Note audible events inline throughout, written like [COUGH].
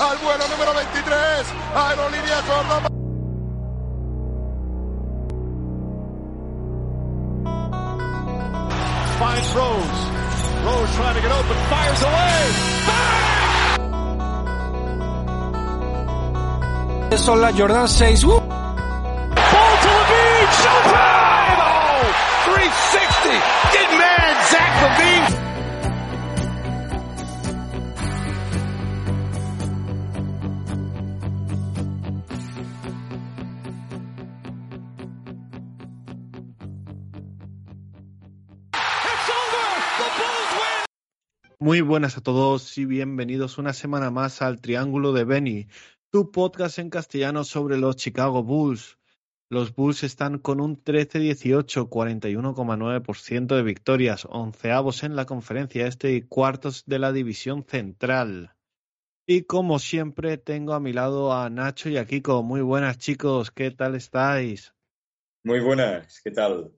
al vuelo número 23, Aerolíneas Córdoba. Finds Rose. Rose trying to get open, fires away. Son las Jordan 6. ¡Uh! Ball to Levine, showtime! Oh, 360. Get mad, Zach Levine. Muy buenas a todos y bienvenidos una semana más al Triángulo de Benny, tu podcast en castellano sobre los Chicago Bulls. Los Bulls están con un 13-18, 41,9% de victorias, onceavos en la conferencia este y cuartos de la división central. Y como siempre tengo a mi lado a Nacho y a Kiko. Muy buenas chicos, ¿qué tal estáis? Muy buenas, ¿qué tal?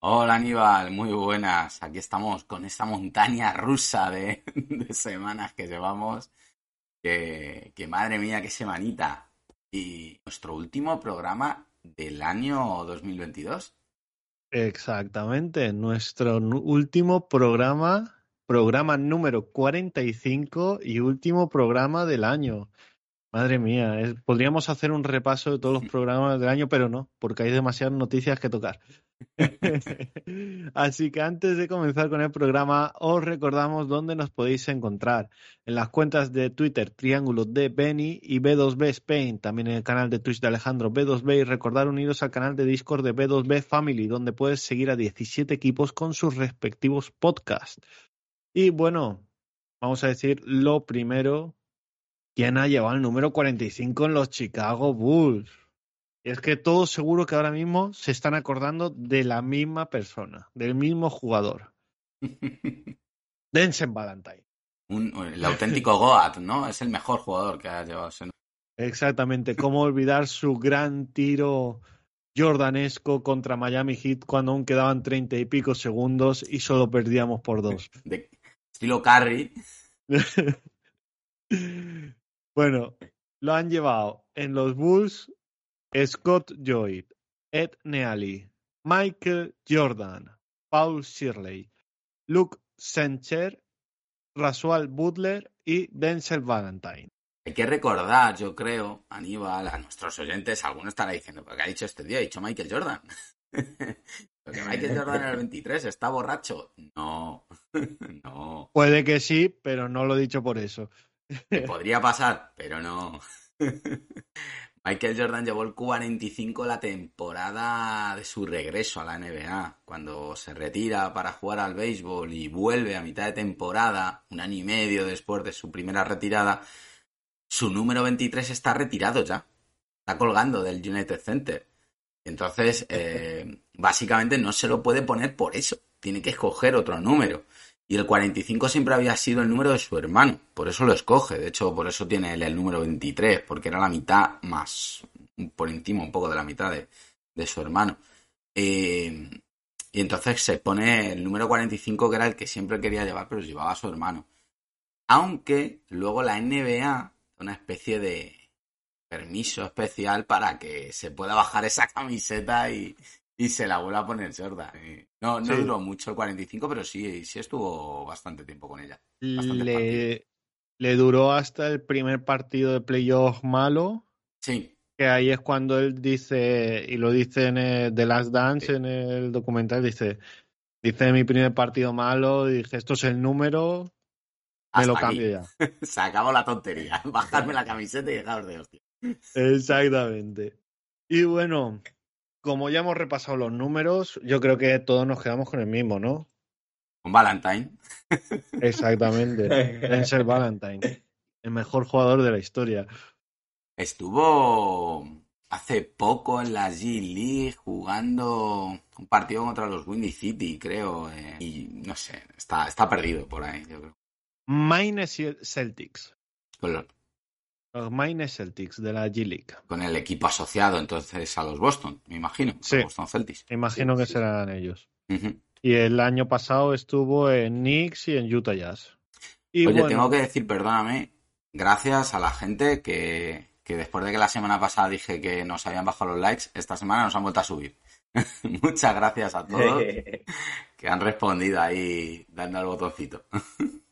Hola Aníbal, muy buenas. Aquí estamos con esta montaña rusa [LAUGHS] de, semanas que llevamos. Que, que madre mía, qué semanita. Y nuestro último programa del año 2022. Exactamente, nuestro nu- último programa, programa número 45 y último programa del año. Madre mía, es- podríamos hacer un repaso de todos los programas del año, pero no, porque hay demasiadas noticias que tocar. [LAUGHS] Así que antes de comenzar con el programa, os recordamos dónde nos podéis encontrar. En las cuentas de Twitter, Triángulo de Benny y B2B Spain, también en el canal de Twitch de Alejandro B2B y recordar uniros al canal de Discord de B2B Family, donde puedes seguir a 17 equipos con sus respectivos podcasts. Y bueno, vamos a decir lo primero, ¿quién ha llevado el número 45 en los Chicago Bulls? Y es que todos seguro que ahora mismo se están acordando de la misma persona, del mismo jugador. [LAUGHS] Densen Valentine. Un- [LAUGHS] el auténtico Goat, ¿no? Es el mejor jugador que ha llevado ese Exactamente, cómo olvidar su gran tiro jordanesco contra Miami Heat cuando aún quedaban treinta y pico segundos y solo perdíamos por dos. de estilo Curry. [LAUGHS] bueno, lo han llevado en los Bulls Scott Lloyd, Ed Nealy, Michael Jordan, Paul Shirley, Luke Sencher, Rasual Butler y Denzel Valentine. Hay que recordar, yo creo, Aníbal, a nuestros oyentes, algunos estará diciendo, ¿pero qué ha dicho este día? Ha dicho Michael Jordan. [LAUGHS] Porque Michael Jordan era el 23, está borracho. No, [LAUGHS] no. Puede que sí, pero no lo he dicho por eso. Que [LAUGHS] podría pasar, pero no. [LAUGHS] Michael Jordan llevó el 45 la temporada de su regreso a la NBA, cuando se retira para jugar al béisbol y vuelve a mitad de temporada, un año y medio después de su primera retirada, su número 23 está retirado ya, está colgando del United Center. Entonces, [LAUGHS] eh, básicamente no se lo puede poner por eso, tiene que escoger otro número. Y el 45 siempre había sido el número de su hermano, por eso lo escoge. De hecho, por eso tiene el número 23, porque era la mitad más, por encima un poco de la mitad de, de su hermano. Eh, y entonces se pone el número 45, que era el que siempre quería llevar, pero llevaba a su hermano. Aunque luego la NBA, una especie de permiso especial para que se pueda bajar esa camiseta y, y se la vuelva a poner Jordan. Y No, no Sí. duró mucho el 45, pero sí, sí estuvo bastante tiempo con ella. Le, le duró hasta el primer partido de playoff malo, Sí, que ahí es cuando él dice, y lo dice en el The Last Dance, Sí. en el documental, dice, dice mi primer partido malo, y dije, esto es el número, me lo aquí. cambio ya. [LAUGHS] Se acabó la tontería. [LAUGHS] Bajarme la camiseta y dejaros de hostia. Exactamente. Y bueno, como ya hemos repasado los números, yo creo que todos nos quedamos con el mismo, ¿no? Con Valentine. [LAUGHS] Exactamente. Denzel Valentine. El mejor jugador de la historia. Estuvo hace poco en la G League jugando un partido contra los Windy City, creo. eh, y no sé, está, está perdido por ahí, yo creo. Maine Celtics. Con, lo- Los Maine Celtics de la G League. con el equipo asociado entonces a los Boston, me imagino. Sí. Los Boston Celtics. Imagino Sí, que sí. serán ellos. Y el año pasado estuvo en Knicks y en Utah Jazz. Y Oye, bueno, tengo que decir, perdóname, gracias a la gente que, que después de que la semana pasada dije que nos habían bajado los likes, esta semana nos han vuelto a subir. [LAUGHS] Muchas gracias a todos [LAUGHS] que han respondido ahí dando al botoncito. [LAUGHS]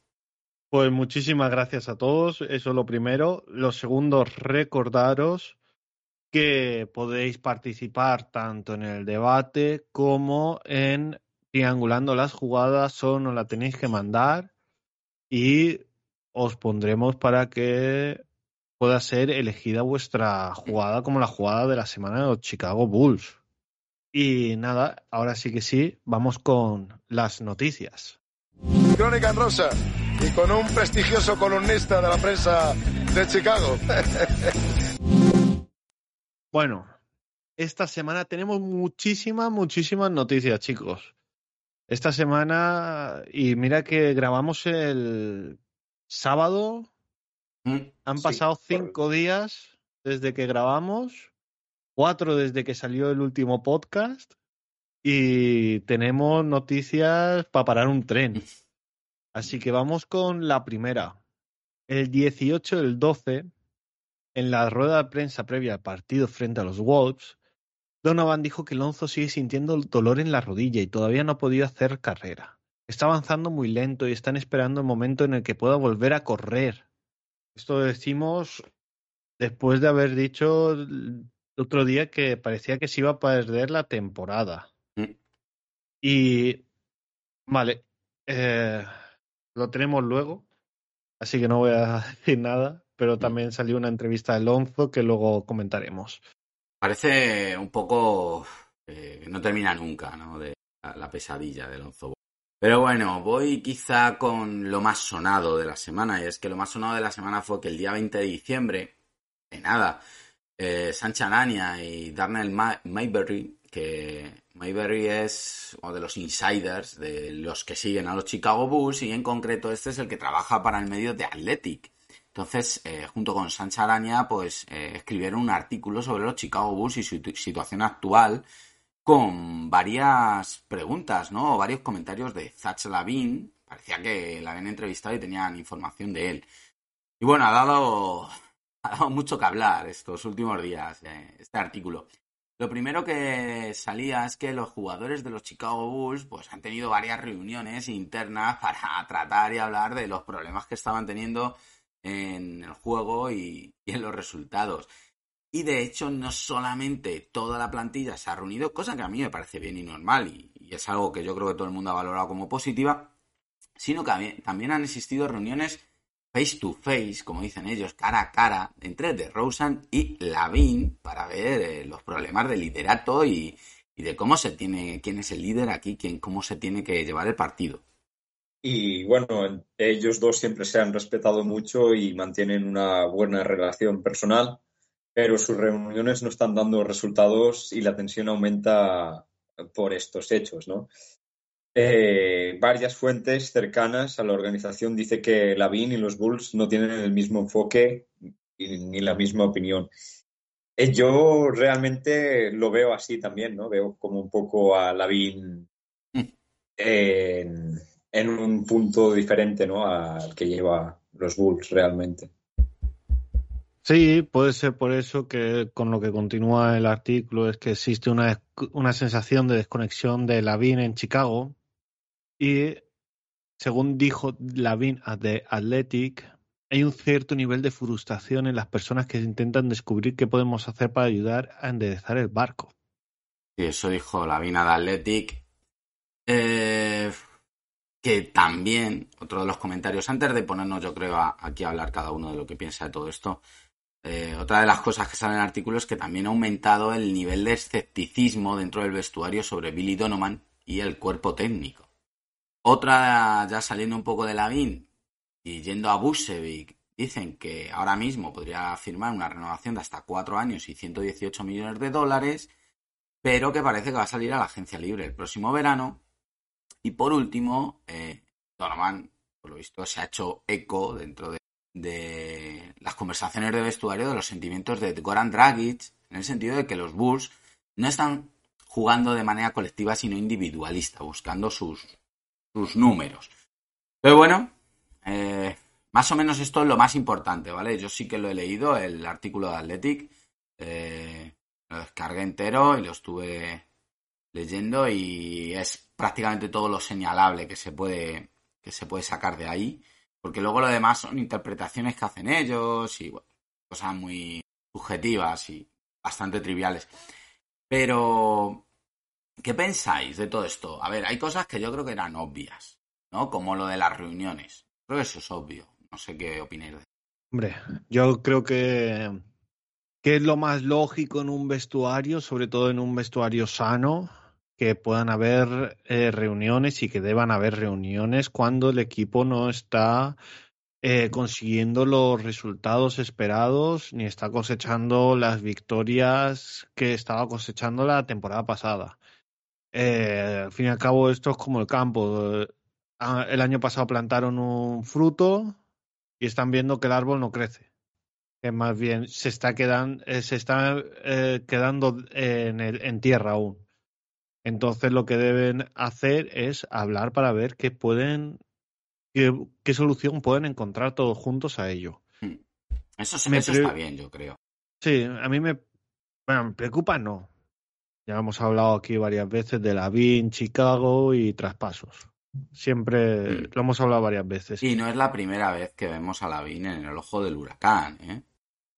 Pues muchísimas gracias a todos. Eso es lo primero. Lo segundo, recordaros que podéis participar tanto en el debate como en triangulando las jugadas. Solo nos la tenéis que mandar y os pondremos para que pueda ser elegida vuestra jugada como la jugada de la semana de los Chicago Bulls. Y nada, ahora sí que sí, vamos con las noticias. Crónica en rosa y con un prestigioso columnista de la prensa de Chicago. [LAUGHS] Bueno, esta semana tenemos muchísimas, muchísimas noticias, chicos. Esta semana, y mira que grabamos el sábado, Mm, han pasado cinco días desde que grabamos, cuatro desde que salió el último podcast, y tenemos noticias para parar un tren. [LAUGHS] Así que vamos con la primera. El 18 del 12, en la rueda de prensa previa al partido frente a los Wolves, Donovan dijo que Lonzo sigue sintiendo dolor en la rodilla y todavía no ha podido hacer carrera. Está avanzando muy lento y están esperando el momento en el que pueda volver a correr. Esto decimos después de haber dicho el otro día que parecía que se iba a perder la temporada. Mm. Y vale, eh, lo tenemos luego, así que no voy a [LAUGHS] decir nada, pero también salió una entrevista de Lonzo que luego comentaremos. Parece un poco eh, no termina nunca, ¿no? De la, la pesadilla del Lonzo Ball. Pero bueno, voy quizá con lo más sonado de la semana, y es que lo más sonado de la semana fue que el día 20 de diciembre, de nada, eh, Sancha Arania y Darnell Ma- Mayberry, que Mayberry es uno de los insiders de los que siguen a los Chicago Bulls, y en concreto este es el que trabaja para el medio de Athletic. Entonces, eh, junto con Sancha Araña, pues eh, escribieron un artículo sobre los Chicago Bulls y su tu- situación actual con varias preguntas, ¿no? Varios comentarios de Zach Lavin. Parecía que la habían entrevistado y tenían información de él. Y bueno, ha dado, [LAUGHS] ha dado mucho que hablar estos últimos días eh, este artículo. Lo primero que salía es que los jugadores de los Chicago Bulls pues han tenido varias reuniones internas [LAUGHS] para tratar y hablar de los problemas que estaban teniendo en el juego y, en los resultados. Y de hecho, no solamente toda la plantilla se ha reunido, cosa que a mí me parece bien y normal, y, y es algo que yo creo que todo el mundo ha valorado como positiva, sino que también han existido reuniones face to face, como dicen ellos, cara a cara, entre DeRozan y Lavin para ver eh, los problemas de liderato y, y de cómo se tiene, quién es el líder aquí, quién, cómo se tiene que llevar el partido. Y bueno, ellos dos siempre se han respetado mucho y mantienen una buena relación personal, pero sus reuniones no están dando resultados y la tensión aumenta por estos hechos, ¿no? Eh, varias fuentes cercanas a la organización dice que Lavin y los Bulls no tienen el mismo enfoque y- ni la misma opinión. Eh, yo realmente lo veo así también, ¿no? Veo como un poco a Lavin en, en un punto diferente, ¿no? Al que lleva los Bulls realmente. Sí, puede ser por eso que con lo que continúa el artículo es que existe una, una sensación de desconexión de Lavin en Chicago y según dijo Lavin The Athletic, hay un cierto nivel de frustración en las personas que intentan descubrir qué podemos hacer para ayudar a enderezar el barco. Y eso dijo la Vina de Athletic. Eh, que también, otro de los comentarios, antes de ponernos, yo creo, aquí a hablar cada uno de lo que piensa de todo esto, eh, otra de las cosas que sale en el artículo es que también ha aumentado el nivel de escepticismo dentro del vestuario sobre Billy Donovan y el cuerpo técnico. Otra, ya saliendo un poco de Lavín y yendo a Busevic, dicen que ahora mismo podría firmar una renovación de hasta cuatro años y 118 millones de dólares, pero que parece que va a salir a la agencia libre el próximo verano. Y por último, eh, Donovan, por lo visto, se ha hecho eco dentro de, de las conversaciones de vestuario de los sentimientos de Goran Dragic, en el sentido de que los Bulls no están jugando de manera colectiva, sino individualista, buscando sus, sus números. Pero bueno, eh, más o menos esto es lo más importante, ¿vale? Yo sí que lo he leído, el artículo de Athletic, eh, lo descargué entero y lo estuve leyendo y es prácticamente todo lo señalable que se puede, que se puede sacar de ahí, porque luego lo demás son interpretaciones que hacen ellos y bueno, cosas muy subjetivas y bastante triviales. Pero, ¿qué pensáis de todo esto? A ver, hay cosas que yo creo que eran obvias, ¿no? Como lo de las reuniones. Creo que eso es obvio. No sé qué opináis de Hombre, yo creo que, que es lo más lógico en un vestuario, sobre todo en un vestuario sano, que puedan haber eh, reuniones y que deban haber reuniones cuando el equipo no está eh, consiguiendo los resultados esperados ni está cosechando las victorias que estaba cosechando la temporada pasada. Eh, al fin y al cabo, esto es como el campo. Ah, el año pasado plantaron un fruto y están viendo que el árbol no crece. Que más bien se está quedando, eh, se está eh, quedando en, el, en tierra aún. Entonces lo que deben hacer es hablar para ver qué pueden qué, qué solución pueden encontrar todos juntos a ello. Eso, eso Me está pre- bien, yo creo. Sí, a mí me, bueno, me preocupa, no. Ya hemos hablado aquí varias veces de la BIN, Chicago y traspasos. Siempre Mm. lo hemos hablado varias veces. Y no es la primera vez que vemos a Lavín en el ojo del huracán, ¿eh?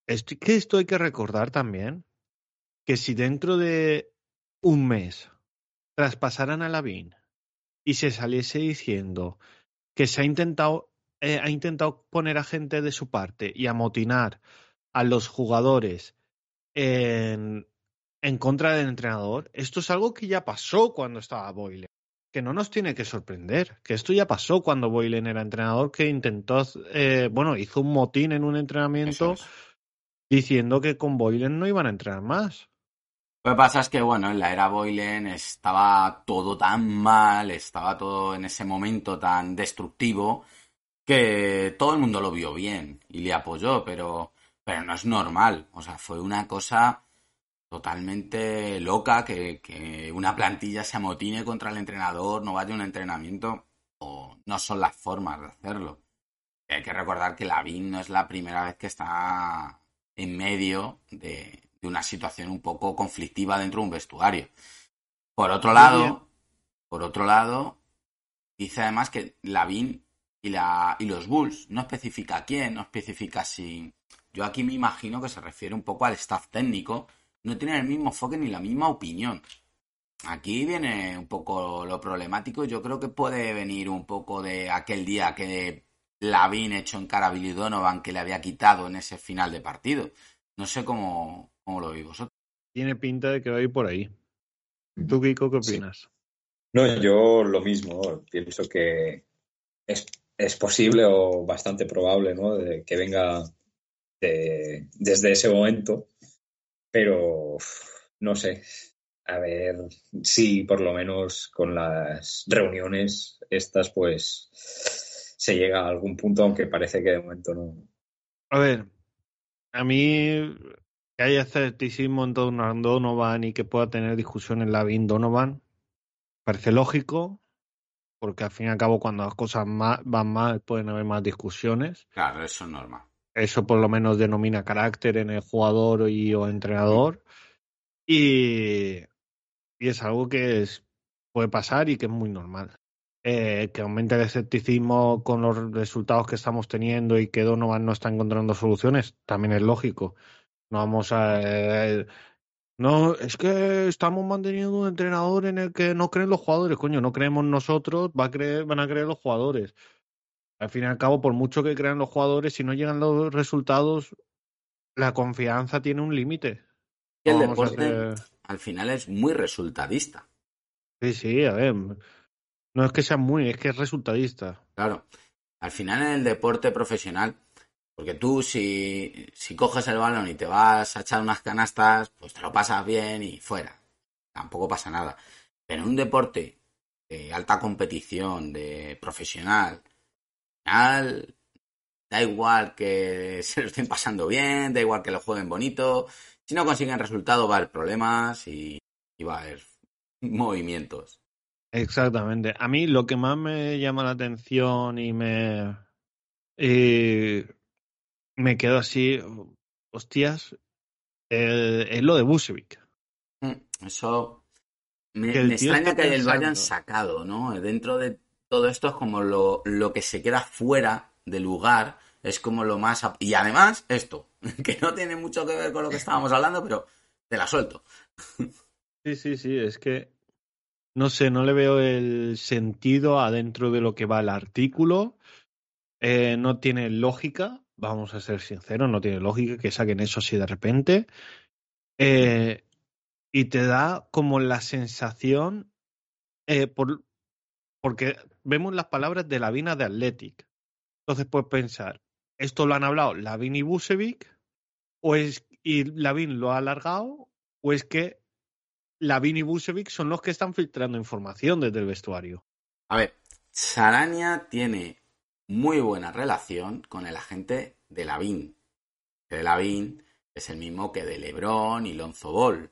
Esto, que esto hay que recordar también, que si dentro de un mes traspasaran a Lavín y se saliese diciendo que se ha intentado, eh, ha intentado poner a gente de su parte y amotinar a los jugadores en, en contra del entrenador, esto es algo que ya pasó cuando estaba Boylen. Que no nos tiene que sorprender, que esto ya pasó cuando Boylen era entrenador, que intentó, eh, bueno, hizo un motín en un entrenamiento es. diciendo que con Boylen no iban a entrenar más. Lo que pasa es que, bueno, en la era Boylen estaba todo tan mal, estaba todo en ese momento tan destructivo, que todo el mundo lo vio bien y le apoyó, pero, pero no es normal. O sea, fue una cosa totalmente loca que, que una plantilla se amotine contra el entrenador, no vaya a un entrenamiento, o no son las formas de hacerlo. Hay que recordar que Lavín no es la primera vez que está en medio de, de una situación un poco conflictiva dentro de un vestuario. Por otro lado, por otro lado, dice además que Lavín y, la, y los Bulls no especifica quién, no especifica si. Yo aquí me imagino que se refiere un poco al staff técnico. No tienen el mismo enfoque ni la misma opinión. Aquí viene un poco lo problemático. Yo creo que puede venir un poco de aquel día que Lavín echó en cara a Billy Donovan que le había quitado en ese final de partido. No sé cómo, cómo lo veis vosotros. Tiene pinta de que va a ir por ahí. ¿Tú, Kiko, qué Sí. opinas? No, yo lo mismo. Pienso que es, es posible o bastante probable ¿no? de que venga de- desde ese momento, pero no sé. A ver si por lo menos con las reuniones estas pues se llega a algún punto, aunque parece que de momento no. A ver, a mí que haya escepticismo en torno a Donovan y que pueda tener discusión en Lavin Donovan, parece lógico, porque al fin y al cabo cuando las cosas ma- van mal pueden haber más discusiones. Claro, eso es normal. Eso por lo menos denomina carácter en el jugador y o entrenador. Y, es algo que puede pasar y que es muy normal. Eh, que aumente el escepticismo con los resultados que estamos teniendo y que Donovan no está encontrando soluciones, también es lógico. No vamos a... eh, no, es que estamos manteniendo un entrenador en el que no creen los jugadores. Coño, no creemos nosotros, va a creer, van a creer los jugadores. Al fin y al cabo, por mucho que crean los jugadores, si no llegan los resultados, la confianza tiene un límite. Y el deporte hacer- al final es muy resultadista. Sí, sí, a ver. No es que sea muy, es que es resultadista. Claro. Al final en el deporte profesional, porque tú si, si coges el balón y te vas a echar unas canastas, pues te lo pasas bien y fuera. Tampoco pasa nada. Pero en un deporte de alta competición, de profesional, da igual que [LAUGHS] se lo estén pasando bien, da igual que lo jueguen bonito. Si no consiguen resultado va a haber problemas y, y va a haber [LAUGHS] movimientos. Exactamente. A mí lo que más me llama la atención y me. eh, me quedo así. Hostias. eh, es lo de Busevic. Mm, Eso me, me extraña que lo hayan sacado, ¿no? Dentro de todo esto es como lo, que se queda fuera del lugar, es como lo más... Y además, esto, [LAUGHS] que no tiene mucho que ver con lo que estábamos hablando, pero te la suelto. Sí, sí, sí. Es que. No sé, no le veo el sentido adentro de lo que va el artículo. Eh, no tiene lógica. Vamos a ser sinceros, no tiene lógica que saquen eso así de repente. Eh, y te da como la sensación, eh, por, porque vemos las palabras de Lavina de Athletic. Entonces puedes pensar, ¿esto lo han hablado Lavin y Busevic? ¿O es, y Lavin lo ha alargado? ¿O es que Lavin y Busevic son los que están filtrando información desde el vestuario? A ver, Sarania tiene muy buena relación con el agente de Lavín. Que de Lavín es el mismo que de Lebron y Lonzo Ball.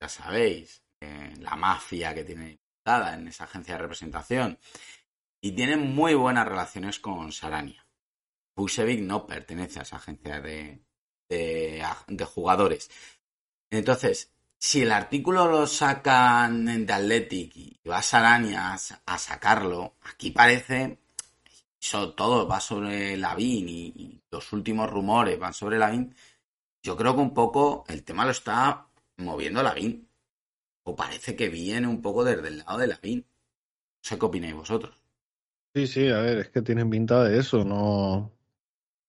Ya sabéis, eh, la mafia que tiene en esa agencia de representación. Y tiene muy buenas relaciones con Sarania. Busevic no pertenece a esa agencia de, de, de jugadores. Entonces, si el artículo lo sacan The Athletic y va Sarania a, sa- a sacarlo, aquí parece eso todo va sobre Lavín y, y los últimos rumores van sobre Lavín. Yo creo que un poco el tema lo está moviendo Lavín. O parece que viene un poco desde el lado de Lavín. No sé qué opináis vosotros. Sí, sí, a ver, es que tienen pinta de eso, no,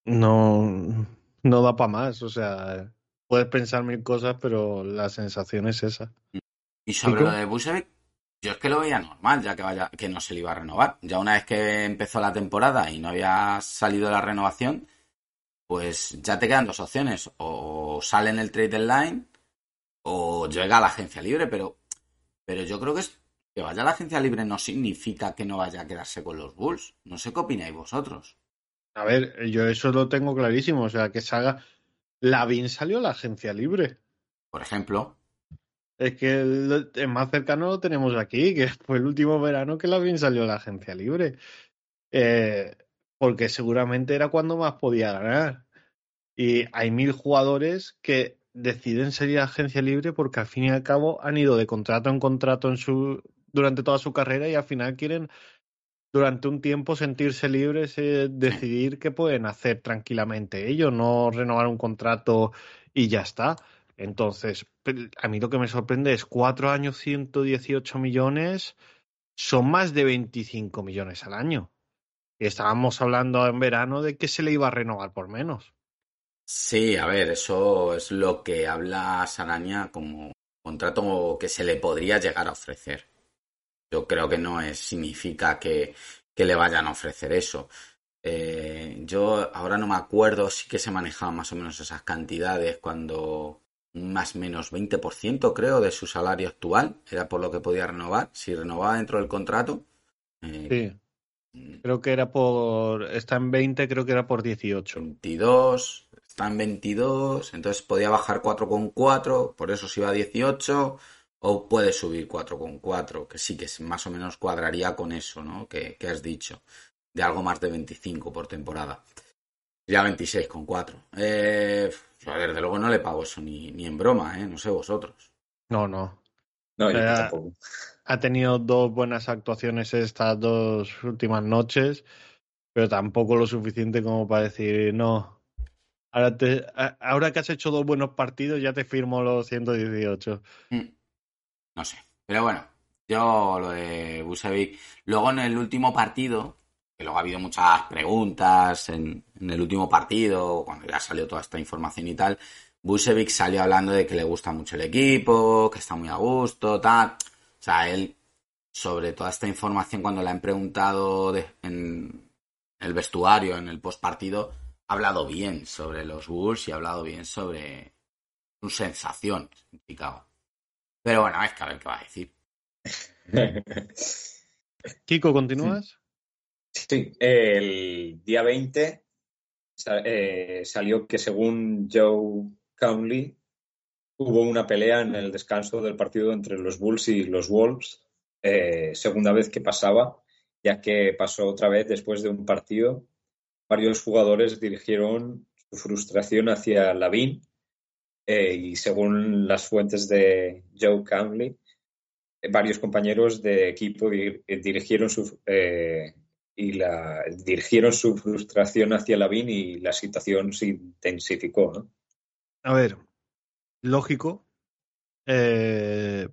no, no da para más, o sea, puedes pensar mil cosas, pero la sensación es esa. Y sobre lo de Busevic, yo es que lo veía normal, ya que vaya, que no se le iba a renovar. Ya una vez que empezó la temporada y no había salido la renovación, pues ya te quedan dos opciones. O sale en el trade deadline o llega a la agencia libre, pero, pero yo creo que es que vaya a la agencia libre no significa que no vaya a quedarse con los Bulls. No sé qué opináis vosotros. A ver, yo eso lo tengo clarísimo, o sea, que salga, Lavín salió a la agencia libre, Por ejemplo, es que el, el más cercano lo tenemos aquí, que [LAUGHS] fue el último verano que Lavín salió a la agencia libre, eh, porque seguramente era cuando más podía ganar. Y hay mil jugadores que deciden a agencia libre porque al fin y al cabo han ido de contrato en contrato en su, durante toda su carrera y al final quieren durante un tiempo sentirse libres, eh, decidir qué pueden hacer tranquilamente ellos, no renovar un contrato y ya está. Entonces, a mí lo que me sorprende es cuatro años, 118 millones, son más de 25 millones al año. Estábamos hablando en verano de que se le iba a renovar por menos. Sí, a ver, eso es lo que habla Sarania como contrato que se le podría llegar a ofrecer. Yo creo que no es, significa que, que le vayan a ofrecer eso. Eh, yo ahora no me acuerdo, sí que se manejaban más o menos esas cantidades cuando más o menos 20% creo de su salario actual era por lo que podía renovar. Si renovaba dentro del contrato, eh, Sí, creo que era por. Está en 20, creo que era por 18. 22, está en 22, entonces podía bajar 4,4, por eso se iba a 18, o puede subir 4,4, que sí que más o menos cuadraría con eso, ¿no? Que, que has dicho, de algo más de 25 por temporada. Ya 26,4. Eh, a ver, de luego no le pago eso ni, ni en broma, ¿eh? No sé vosotros. No, no. No, yo Eh, tampoco. Ha tenido dos buenas actuaciones estas dos últimas noches, pero tampoco lo suficiente como para decir, no. Ahora, te, ahora que has hecho dos buenos partidos, ya te firmo los 118. Mm, No sé. Pero bueno, yo lo de Busevic. Luego en el último partido, que luego ha habido muchas preguntas en, el último partido, cuando ya salió toda esta información y tal, Busevic salió hablando de que le gusta mucho el equipo, que está muy a gusto, tal. O sea, él sobre toda esta información cuando le han preguntado en el vestuario, en el post partido, ha hablado bien sobre los Bulls y ha hablado bien sobre sus sensaciones en Chicago. Pero bueno, es que a ver qué va a decir. [LAUGHS] Kiko, ¿continúas? Sí, el día 20 eh, salió que según Joe Conley hubo una pelea en el descanso del partido entre los Bulls y los Wolves, eh, segunda vez que pasaba, ya que pasó otra vez después de un partido. Varios jugadores dirigieron su frustración hacia Lavin eh, y según las fuentes de Joe Conley, varios compañeros de equipo dirigieron su y la dirigieron su frustración hacia Lavín y la situación se intensificó, ¿no? A ver, lógico. Eh,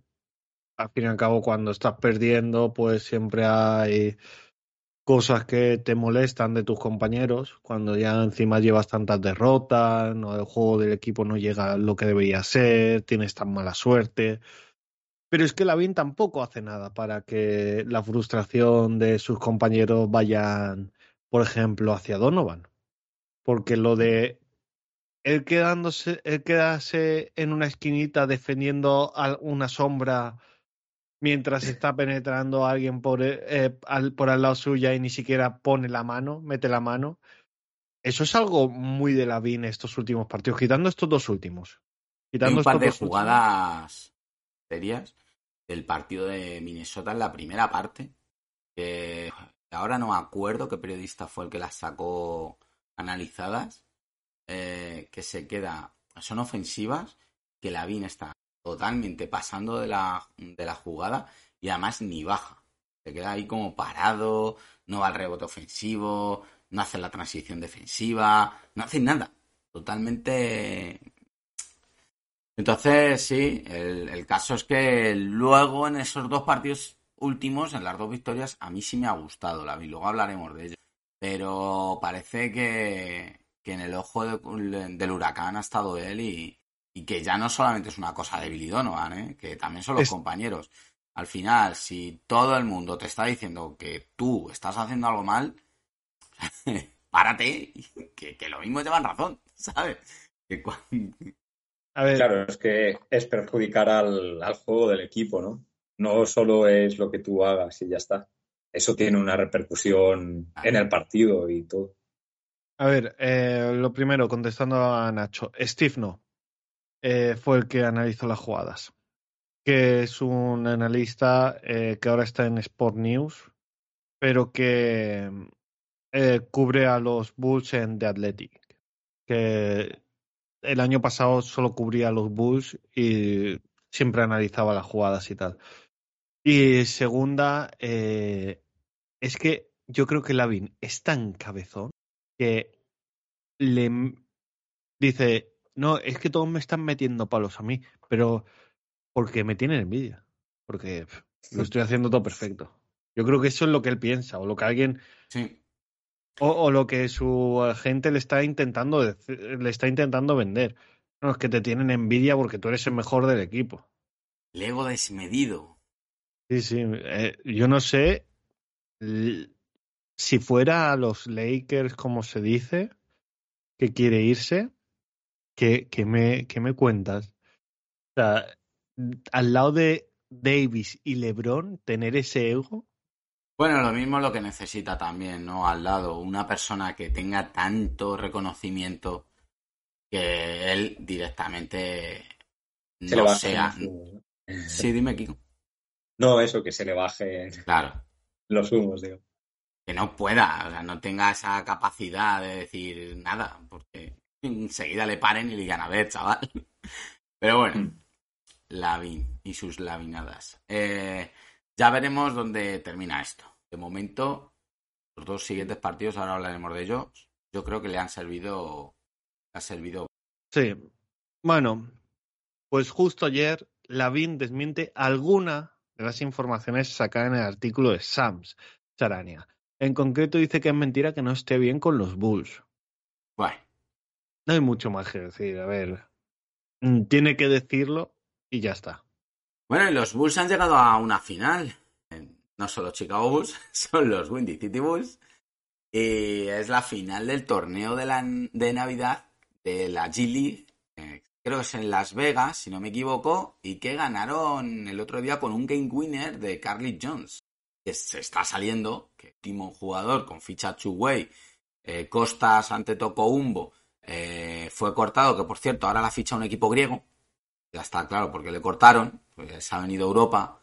al fin y al cabo, cuando estás perdiendo, pues siempre hay cosas que te molestan de tus compañeros. Cuando ya encima llevas tantas derrotas, no, el juego del equipo no llega lo que debería ser, tienes tan mala suerte. Pero es que Lavín tampoco hace nada para que la frustración de sus compañeros vayan, por ejemplo, hacia Donovan. Porque lo de él quedándose, él quedarse en una esquinita defendiendo a una sombra mientras está penetrando a alguien por, eh, al, por al lado suya y ni siquiera pone la mano, mete la mano. Eso es algo muy de Lavín estos últimos partidos, quitando estos dos últimos. Quitando un par de jugadas serias del partido de Minnesota en la primera parte. Que ahora no me acuerdo qué periodista fue el que las sacó analizadas. Eh, que se queda. Son ofensivas. Que la VIN está totalmente pasando de la, de la jugada. Y además ni baja. Se queda ahí como parado. No va al rebote ofensivo. No hace la transición defensiva. No hace nada. Totalmente entonces, sí, el, caso es que luego en esos dos partidos últimos, en las dos victorias, a mí sí me ha gustado la vi, luego hablaremos de ello. Pero parece que, en el ojo del huracán ha estado él y, que ya no solamente es una cosa de Billy Donovan, ¿eh? que también son los compañeros. Al final, si todo el mundo te está diciendo que tú estás haciendo algo mal, [LAUGHS] párate, [LAUGHS] que, que lo mismo llevan razón, [LAUGHS] ¿sabes? Que, Claro, es que es perjudicar al, al, juego del equipo, ¿no? No solo es lo que tú hagas y ya está. Eso tiene una repercusión en el partido y todo. A ver, eh, lo primero, contestando a Nacho, Steve no. Eh, fue el que analizó las jugadas. Que es un analista eh, que ahora está en Sport News, pero que cubre a los Bulls en The Athletic. Que el año pasado solo cubría los Bulls y siempre analizaba las jugadas y tal. Y segunda, eh, es que yo creo que Lavin es tan cabezón que le dice, no, es que todos me están metiendo palos a mí, pero porque me tienen envidia, porque lo estoy haciendo todo perfecto. Yo creo que eso es lo que él piensa, o lo que alguien sí. O, lo que su agente le está intentando le está intentando vender. No, es que te tienen envidia porque tú eres el mejor del equipo. El ego desmedido. Sí, sí. Eh, yo no sé si fuera a los Lakers, como se dice, que quiere irse, ¿qué, me, qué me cuentas? O sea, al lado de Davis y LeBron, tener ese ego. Bueno, lo mismo lo que necesita también, ¿no? Al lado, una persona que tenga tanto reconocimiento que él directamente no sea. Sí, dime, Kiko. [LAUGHS] No, eso, que se le baje claro. los humos, digo. Que no pueda, o sea, no tenga esa capacidad de decir nada, porque enseguida le paren y le digan, a ver, chaval. [LAUGHS] Pero bueno, mm. Lavin y sus lavinadas. Eh, ya veremos dónde termina esto de momento, los dos siguientes partidos, ahora hablaremos de ellos, yo creo que le han servido, ha servido. Sí, bueno, pues justo ayer Lavin desmiente alguna de las informaciones sacadas en el artículo de Sams Charania. En concreto dice que es mentira que no esté bien con los Bulls. Bueno. No hay mucho más que decir, a ver. Mm, tiene que decirlo y ya está. Bueno, y los Bulls han llegado a una final no son los Chicago Bulls, [LAUGHS] son los Windy City Bulls. Y es la final del torneo de, la, de Navidad de la G League. eh, creo que es en Las Vegas, si no me equivoco, y que ganaron el otro día con un game winner de Carly Jones. Que se está saliendo, que último jugador con ficha two-way, eh, Costas ante Tocoumbo, eh, fue cortado, que por cierto, ahora la ficha un equipo griego. Ya está claro porque le cortaron, pues se ha venido a Europa.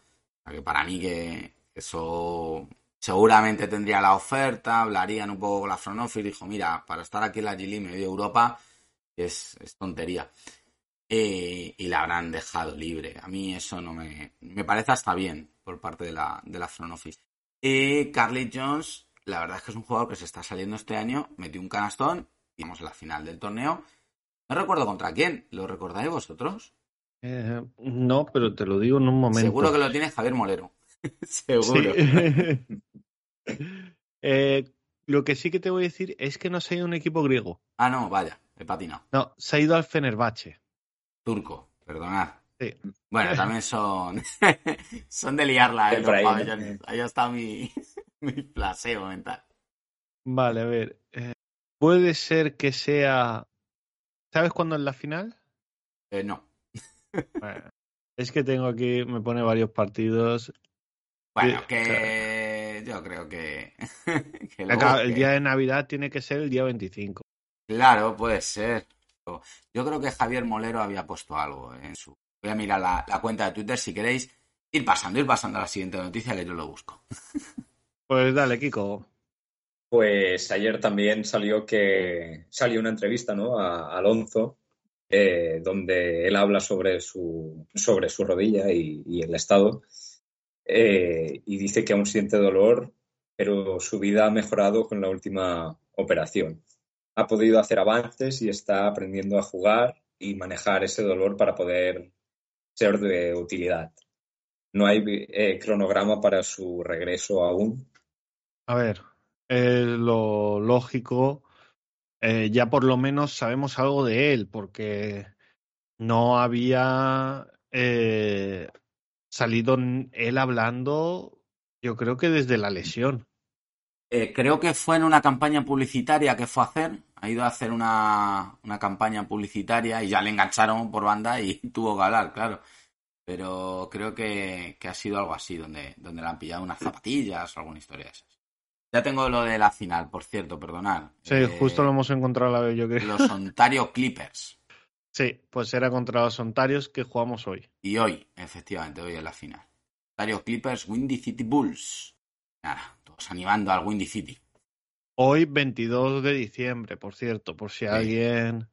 Que para mí que eso seguramente tendría la oferta, hablarían un poco con la front dijo, mira, para estar aquí en la G-League me a Europa, es, tontería. Eh, y la habrán dejado libre. A mí eso no me, me parece hasta bien por parte de la, de la front office. Y Carly Jones, la verdad es que es un jugador que se está saliendo este año, metió un canastón, a la final del torneo. No recuerdo contra quién, ¿lo recordáis vosotros? Eh, no, pero te lo digo en un momento. Seguro que lo tiene Javier Molero. [LAUGHS] Seguro. [LAUGHS] Eh, lo que sí que te voy a decir es que no se ha ido a un equipo griego. Ah, no, vaya, he patinado. No, se ha ido al Fenerbahce. Turco, perdonad. Sí. Bueno, también son, [LAUGHS] son de liarla, ¿eh? Ahí. Ahí está mi, mi plaseo mental. Vale, a ver. eh, puede ser que sea. ¿Sabes cuándo es la final? Eh, no. [LAUGHS] Bueno, es que tengo aquí, me pone varios partidos. Bueno, que yo creo que, [LAUGHS] que luego el que- día de Navidad tiene que ser el día 25. Claro, puede ser. Yo creo que Javier Molero había puesto algo en su. Voy a mirar la, la cuenta de Twitter si queréis. Ir pasando, ir pasando a la siguiente noticia que yo lo busco. [LAUGHS] Pues dale, Kiko. Pues ayer también salió que salió una entrevista ¿no? a Alonso eh, donde él habla sobre su, sobre su rodilla y, el estado eh, y dice que aún siente dolor, pero su vida ha mejorado con la última operación. Ha podido hacer avances y está aprendiendo a jugar y manejar ese dolor para poder ser de utilidad. No hay eh, cronograma para su regreso aún, A ver, es lo lógico. eh, ya por lo menos sabemos algo de él, porque no había eh, salido él hablando, yo creo que desde la lesión. Eh, creo que fue en una campaña publicitaria que fue a hacer. Ha ido a hacer una, una campaña publicitaria y ya le engancharon por banda y [LAUGHS] tuvo que hablar, claro. Pero creo que, que ha sido algo así, donde, donde le han pillado unas zapatillas o alguna historia de esas. Ya tengo lo de la final, por cierto, perdonad. Sí, Eh, justo lo hemos encontrado la vez, yo creo. Los Ontario Clippers. [LAUGHS] Sí, pues era contra los Ontarios que jugamos hoy. Y hoy, efectivamente, hoy es la final. Ontario Clippers, Windy City Bulls. Nada, todos animando al Windy City. Hoy, 22 de diciembre, por cierto, por si alguien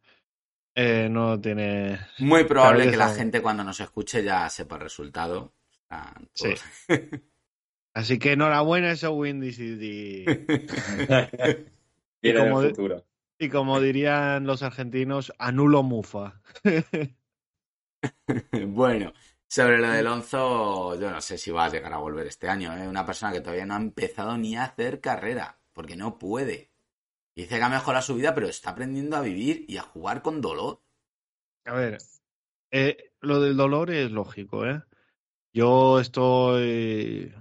eh, no tiene. Muy probable que la gente cuando nos escuche ya sepa el resultado. Ah, Sí. [LAUGHS] Así que enhorabuena ese Windy City. [LAUGHS] viene como futuro. Y como dirían los argentinos, anulo mufa. [LAUGHS] bueno, sobre lo de Alonso, yo no sé si va a llegar a volver este año. Es una persona que todavía no ha empezado ni a hacer carrera, porque no puede. Dice que ha mejorado su vida, pero está aprendiendo a vivir y a jugar con dolor. A ver, eh, lo del dolor es lógico, ¿eh? Yo estoy.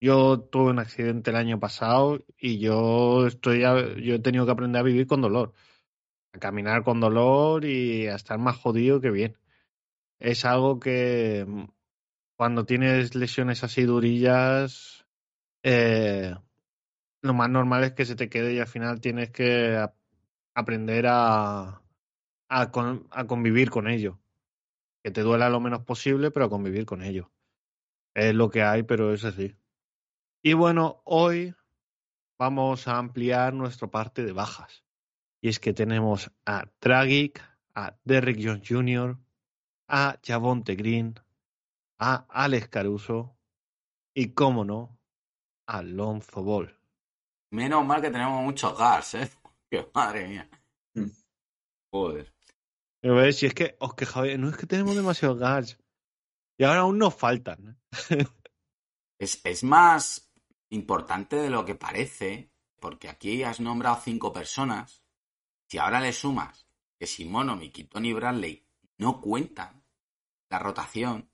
Yo tuve un accidente el año pasado y yo estoy yo he tenido que aprender a vivir con dolor, a caminar con dolor y a estar más jodido que bien. Es algo que mm, cuando tienes lesiones así durillas, eh, lo más normal es que se te quede y al final tienes que aprender a, a, a convivir con ello. Que te duela lo menos posible, pero a convivir con ello. Es lo que hay, pero es así. Y bueno, hoy vamos a ampliar nuestra parte de bajas. Y es que tenemos a Dragic, a Derrick Jones Jr., a Javonte Green, a Alex Caruso y, cómo no, a Lonzo Ball. Menos mal que tenemos muchos gas, ¿eh? [LAUGHS] Que madre mía. Mm. Joder. Pero si es que os quejabais, no es que tenemos demasiados guards. Y ahora aún nos faltan. ¿eh? [LAUGHS] Es, es más importante de lo que parece, porque aquí has nombrado cinco personas. Si ahora le sumas que Simonovic y Tony Bradley no cuentan la rotación,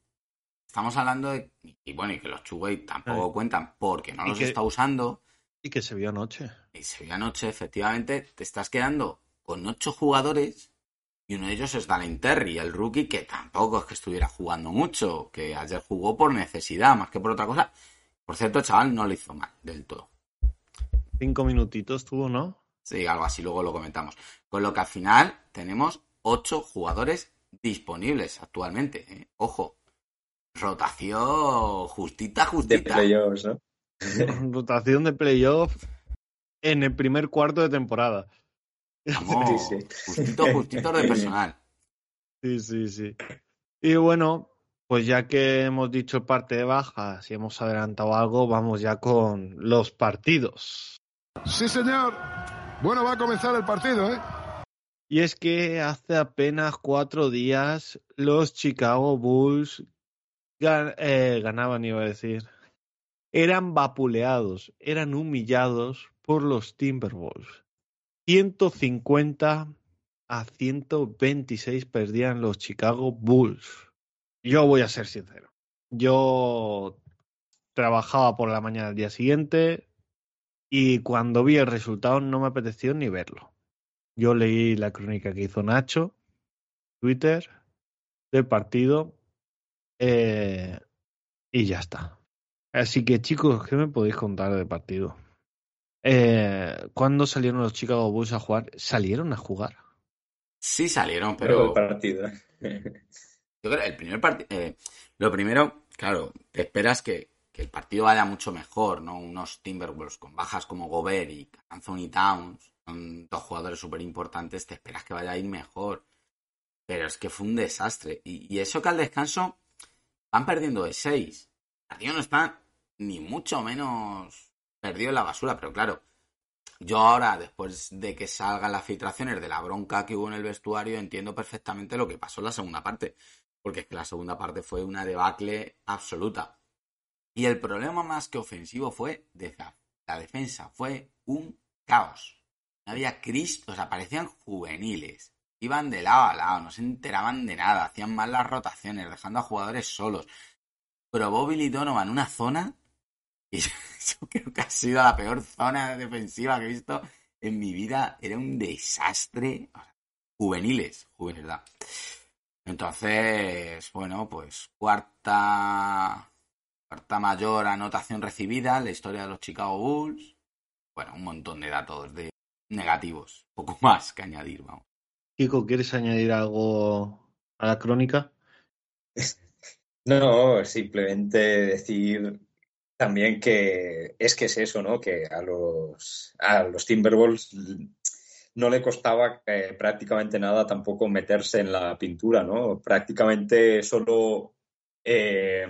estamos hablando de. Y bueno, y que los Chuway tampoco Ay. cuentan porque no Y los que- está usando. Y que se vio anoche. Y se vio anoche, efectivamente, te estás quedando con ocho jugadores y uno de ellos es Dalen Terry, el rookie, que tampoco es que estuviera jugando mucho, que ayer jugó por necesidad más que por otra cosa. Por cierto, el chaval no lo hizo mal del todo. Cinco minutitos tuvo, ¿no? Sí, algo así, luego lo comentamos. Con lo que al final tenemos ocho jugadores disponibles actualmente. ¿eh? Ojo, rotación justita, De justita. playoffs, ¿no? [LAUGHS] Rotación de playoff en el primer cuarto de temporada. Vamos, [LAUGHS] Sí, sí. justito, justito de personal. Sí, sí, sí. Y bueno, pues ya que hemos dicho parte de bajas y hemos adelantado algo, vamos ya con los partidos. Sí, señor. Bueno, va a comenzar el partido, ¿eh? Y es que hace apenas cuatro días los Chicago Bulls gan- eh, ganaban, iba a decir. Eran vapuleados, eran humillados por los Timberwolves. 150 a 126 perdían los Chicago Bulls. Yo voy a ser sincero. Yo trabajaba por la mañana al día siguiente y cuando vi el resultado no me apeteció ni verlo. Yo leí la crónica que hizo Nacho, Twitter, del partido, eh, y ya está. Así que chicos, ¿qué me podéis contar del partido? Eh, ¿Cuándo salieron los Chicago Bulls a jugar? ¿Salieron a jugar? Sí salieron, Pero pero el partido. [LAUGHS] Yo creo el primer partido. lo primero, claro, te esperas que, el partido vaya mucho mejor, ¿no? Unos Timberwolves con bajas como Gobert y Anthony Towns, son dos jugadores súper importantes, te esperas que vaya a ir mejor. Pero es que fue un desastre. Y, eso que al descanso van perdiendo de 6. El partido no está ni mucho menos perdido en la basura, pero claro, yo ahora, después de que salgan las filtraciones de la bronca que hubo en el vestuario, entiendo perfectamente lo que pasó en la segunda parte. Porque es que la segunda parte fue una debacle absoluta. Y el problema más que ofensivo fue. La defensa fue un caos. No había Cristo, o sea, parecían juveniles. Iban de lado a lado, no se enteraban de nada, hacían mal las rotaciones, dejando a jugadores solos. Probó Billy Donovan una zona [LAUGHS] y yo creo que ha sido la peor zona defensiva que he visto en mi vida. Era un desastre. Juveniles, juveniles, ¿verdad? Entonces, bueno, pues cuarta, cuarta mayor anotación recibida en la historia de los Chicago Bulls. Bueno, un montón de datos de negativos. Poco más que añadir, vamos. Kiko, ¿quieres añadir algo a la crónica? [LAUGHS] No, simplemente decir también que es que es eso, ¿no? Que a los, a los Timberwolves no le costaba eh, prácticamente nada tampoco meterse en la pintura, ¿no? Prácticamente solo eh,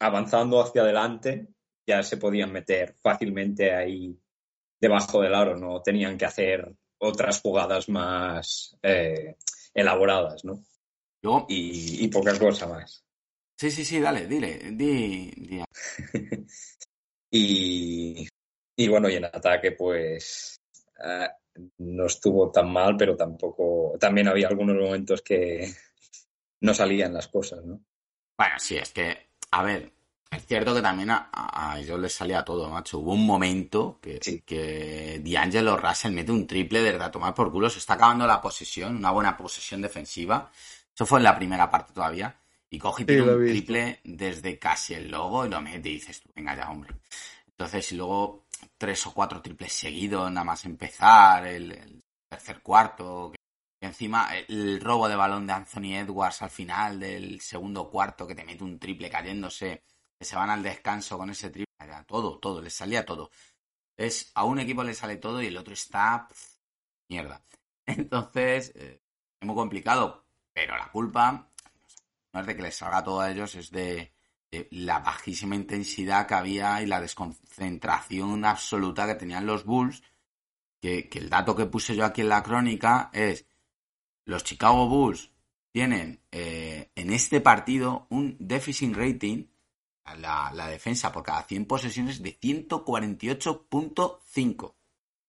avanzando hacia adelante ya se podían meter fácilmente ahí debajo del aro, no tenían que hacer otras jugadas más eh, elaboradas, ¿no? Y, y poca cosa más. sí, sí, sí, dale, dile, di, di. [LAUGHS] Y, y bueno, y en ataque, pues no estuvo tan mal, pero tampoco. También había algunos momentos que [LAUGHS] no salían las cosas, ¿no? Bueno, sí, es que, a ver, es cierto que también a, a- ellos les salía todo, macho. Hubo un momento que, Sí. que D'Angelo Russell mete un triple de verdad, a tomar por culo. Se está acabando la posesión, una buena posesión defensiva. Eso fue en la primera parte todavía. Y coge y Sí, un triple desde casi el logo y lo mete y dices tú, venga ya, hombre. Entonces, y luego tres o cuatro triples seguidos, nada más empezar, el, tercer cuarto, que encima el robo de balón de Anthony Edwards al final del segundo cuarto, que te mete un triple cayéndose, que se van al descanso con ese triple, todo, todo, les salía todo. Es, a un equipo le sale todo y el otro está mierda. [LAUGHS] Entonces, eh, es muy complicado, pero la culpa no es de que les salga todo a ellos, es de, de la bajísima intensidad que había y la desconcentración absoluta que tenían los Bulls. Que, que el dato que puse yo aquí en la crónica es los Chicago Bulls tienen eh, en este partido un deficit rating, la, la defensa por cada 100 posesiones de 148.5.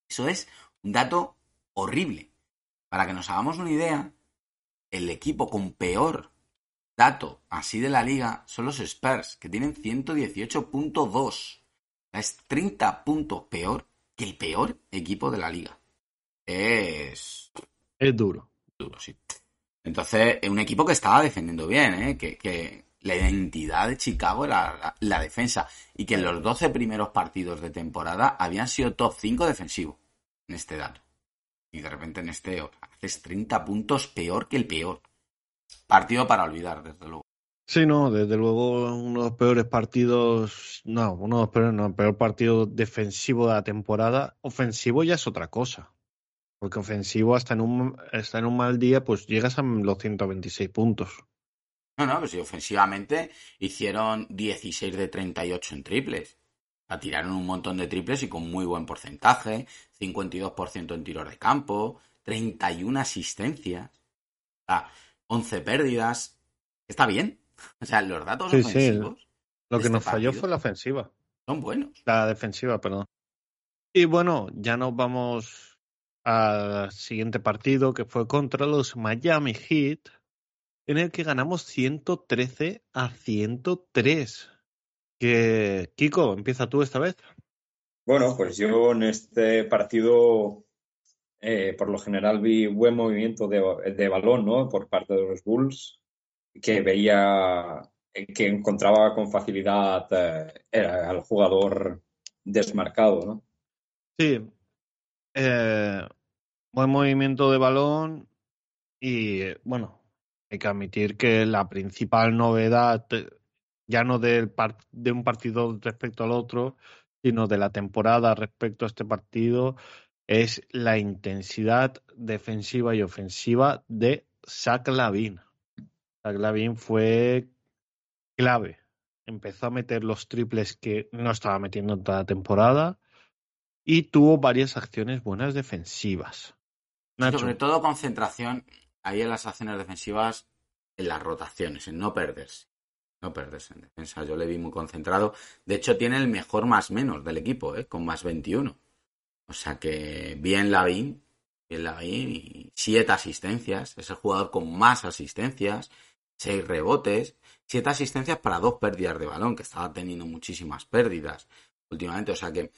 Eso es un dato horrible. Para que nos hagamos una idea, el equipo con peor dato así de la liga son los Spurs, que tienen 118.2. Es 30 puntos peor que el peor equipo de la liga. Es. Es duro. Duro, sí. Entonces, es un equipo que estaba defendiendo bien, ¿eh? que, que la identidad de Chicago era la, la, defensa. Y que en los 12 primeros partidos de temporada habían sido top 5 defensivos en este dato. Y de repente en este haces 30 puntos peor que el peor. Partido para olvidar, desde luego. Sí, no, desde luego uno de los peores partidos, no, uno de los peores, no, el peor partido defensivo de la temporada. Ofensivo ya es otra cosa. Porque ofensivo hasta en un, hasta en un mal día, pues llegas a los 126 puntos. No, no, pues sí, ofensivamente hicieron 16 de 38 en triples. La tiraron un montón de triples y con muy buen porcentaje. 52% en tiros de campo, 31 asistencias, ah, 11 pérdidas. Está bien. O sea, los datos Sí, sí. ofensivos Lo que este nos falló fue la ofensiva. son buenos. La defensiva, perdón. Y bueno, ya nos vamos al siguiente partido que fue contra los Miami Heat, en el que ganamos 113 a 103. Que Kiko, empieza tú esta vez. Bueno, pues yo en este partido, eh, por lo general, vi buen movimiento de, de balón, ¿no? Por parte de los Bulls, que veía eh, que encontraba con facilidad eh, al jugador desmarcado, ¿no? Sí. Eh, buen movimiento de balón y bueno, hay que admitir que la principal novedad, ya no del de un partido respecto al otro, sino de la temporada respecto a este partido, es la intensidad defensiva y ofensiva de Zach Lavin. Zach Lavin fue clave. Empezó a meter los triples que no estaba metiendo en toda la temporada y tuvo varias acciones buenas defensivas. Nacho, Sobre todo concentración ahí en las acciones defensivas, en las rotaciones, en no perderse. No perderse en defensa. Yo le vi muy concentrado. De hecho, tiene el mejor más menos del equipo, ¿eh? con más 21. O sea que bien Lavín, bien Lavín y siete asistencias. Es el jugador con más asistencias, seis rebotes, siete asistencias para dos pérdidas de balón, que estaba teniendo muchísimas pérdidas últimamente. O sea que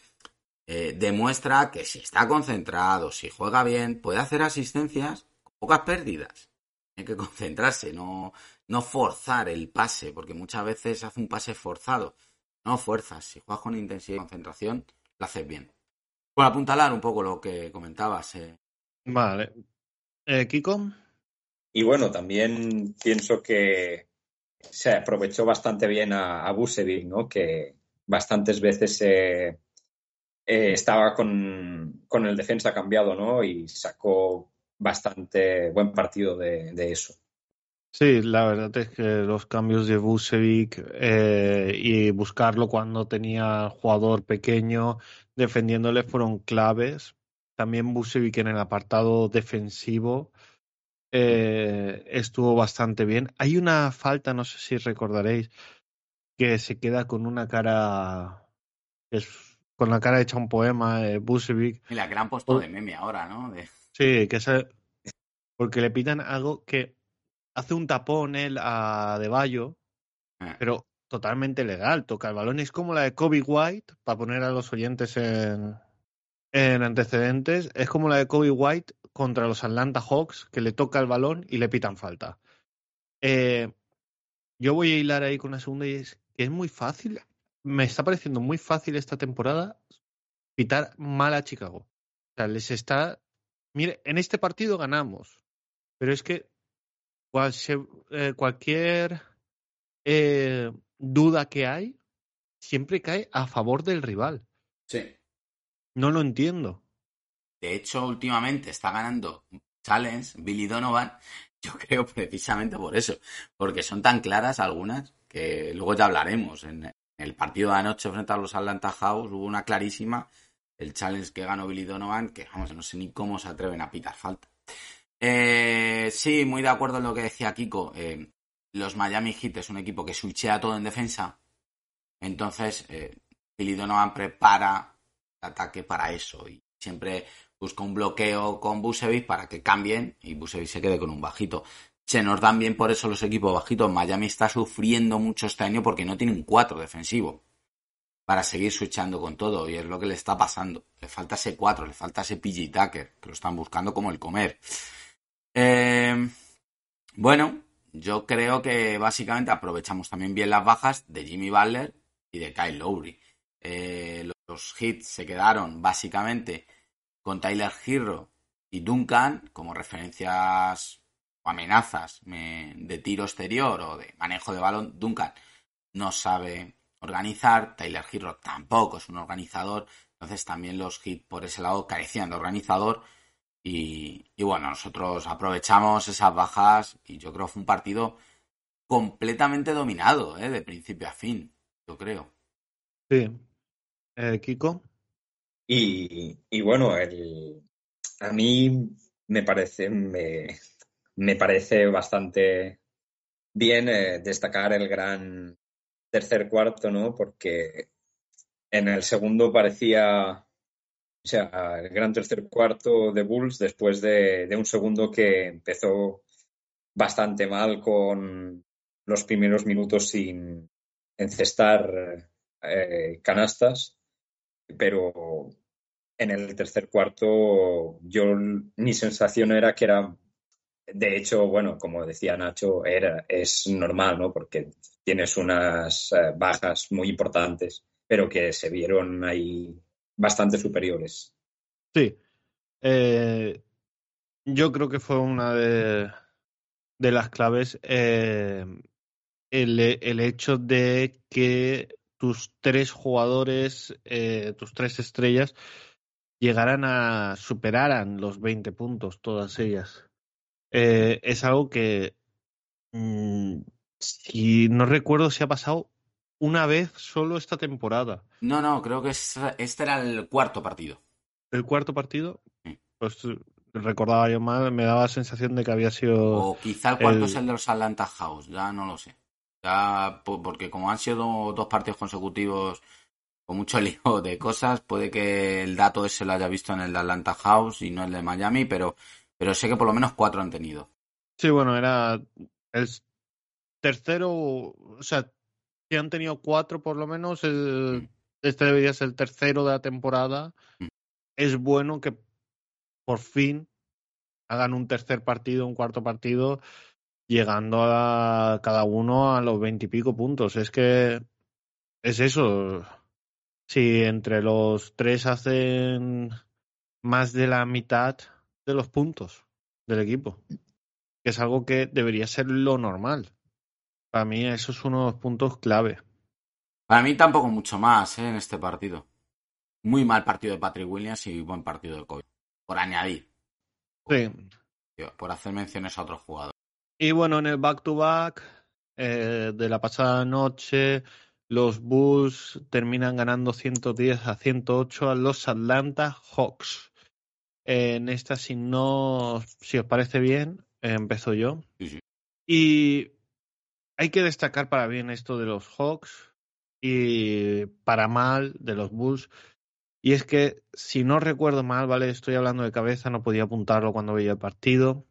eh, demuestra que si está concentrado, si juega bien, puede hacer asistencias con pocas pérdidas. Hay que concentrarse, no, no forzar el pase, porque muchas veces hace un pase forzado. No fuerzas, si juegas con intensidad y concentración, lo haces bien. Bueno, apuntalar un poco lo que comentabas. eh. Vale. Eh, Kiko, Y bueno, también pienso que se aprovechó bastante bien a, a ¿no? Que bastantes veces eh, eh, estaba con, con el defensa cambiado, ¿no? Y sacó bastante buen partido de, de eso. Sí, la verdad es que los cambios de Vucevic eh, y buscarlo cuando tenía jugador pequeño defendiéndole fueron claves. También Vucevic en el apartado defensivo eh, estuvo bastante bien. Hay una falta, no sé si recordaréis, que se queda con una cara, es, con la cara hecha un poema, eh. Y la que le han puesto de meme ahora, ¿no? De- Sí, que se, porque le pitan algo que hace un tapón él a De Bayo, eh. pero totalmente legal. Toca el balón. Es como la de Kobe White, para poner a los oyentes en, en antecedentes, es como la de Kobe White contra los Atlanta Hawks, que le toca el balón y le pitan falta. Eh, yo voy a hilar ahí con la segunda y es que es muy fácil. Me está pareciendo muy fácil esta temporada pitar mal a Chicago. O sea, les está. Mire, en este partido ganamos, pero es que cual eh, cualquier eh, duda que hay siempre cae a favor del rival. Sí. No lo entiendo. De hecho, últimamente está ganando Challenge, Billy Donovan, [LAUGHS] yo creo precisamente por eso, porque son tan claras algunas que luego ya hablaremos. En el partido de anoche frente a los Atlanta House hubo una clarísima, el challenge que ganó Billy Donovan, que vamos, no sé ni cómo se atreven a pitar falta. Eh, sí, muy de acuerdo en lo que decía Kiko. eh, los Miami Heat es un equipo que switchea todo en defensa, entonces eh, Billy Donovan prepara el ataque para eso y siempre busca un bloqueo con Busevic para que cambien y Busevic se quede con un bajito. se nos dan bien por eso los equipos bajitos. Miami está sufriendo mucho este año porque no tiene un 4 defensivo para seguir switchando con todo y es lo que le está pasando. Le falta ese 4, le falta ese PG Tucker, que lo están buscando como el comer. Eh, bueno, yo creo que básicamente aprovechamos también bien las bajas de Jimmy Butler y de Kyle Lowry. Eh, los hits se quedaron básicamente con Tyler Hero y Duncan como referencias amenazas de tiro exterior o de manejo de balón, Duncan no sabe organizar, Tyler Hero tampoco es un organizador, entonces también los hits por ese lado carecían de organizador y, bueno, nosotros aprovechamos esas bajas y yo creo que fue un partido completamente dominado, ¿eh? de principio a fin, yo creo. Sí. Eh, Kiko. Y, y bueno, el, a mí me parece, me, me parece bastante bien eh, destacar el gran tercer cuarto, ¿no? Porque en el segundo parecía, sea, el gran tercer cuarto de Bulls después de, un segundo que empezó bastante mal con los primeros minutos sin encestar eh, canastas, pero en el tercer cuarto yo mi sensación era que era de hecho, bueno, como decía Nacho, era, es normal, ¿no? Porque tienes unas eh, bajas muy importantes, pero que se vieron ahí bastante superiores. Sí. Eh, yo creo que fue una de, las claves eh, el, hecho de que tus tres jugadores, tus tres estrellas, llegaran a superaran los 20 puntos, todas ellas. Eh, es algo que, mm, si no recuerdo si ha pasado una vez solo esta temporada. No, no, creo que este era el cuarto partido. ¿El cuarto partido? Pues recordaba yo mal, me daba la sensación de que había sido. O quizá el cuarto es el de los Atlanta House, ya no lo sé. Ya, porque como han sido dos partidos consecutivos con mucho [LAUGHS] lío de cosas, puede que el dato ese lo haya visto en el de Atlanta House y no el de Miami, pero pero sé que por lo menos cuatro han tenido. Sí, bueno, era el tercero, o sea, si han tenido cuatro por lo menos, el, mm. este debería ser el tercero de la temporada. Mm. Es bueno que por fin hagan un tercer partido, un cuarto partido, llegando a cada uno a los veintipico puntos. Es que es eso. Si entre los tres hacen más de la mitad, de los puntos del equipo, que es algo que debería ser lo normal. Para mí eso es uno de los puntos clave. Para mí tampoco mucho más ¿eh? en este partido. Muy mal partido de Patrick Williams y buen partido de Kobe. Por añadir. Sí. Por hacer menciones a otros jugadores. Y bueno, en el back-to-back eh, de la pasada noche, los Bulls terminan ganando 110 a 108 a los Atlanta Hawks. En esta, si no, si os parece bien, empezó yo. Y hay que destacar para bien esto de los Hawks y para mal de los Bulls. Y es que, si no recuerdo mal, ¿vale? Estoy hablando de cabeza, no podía apuntarlo cuando veía el partido.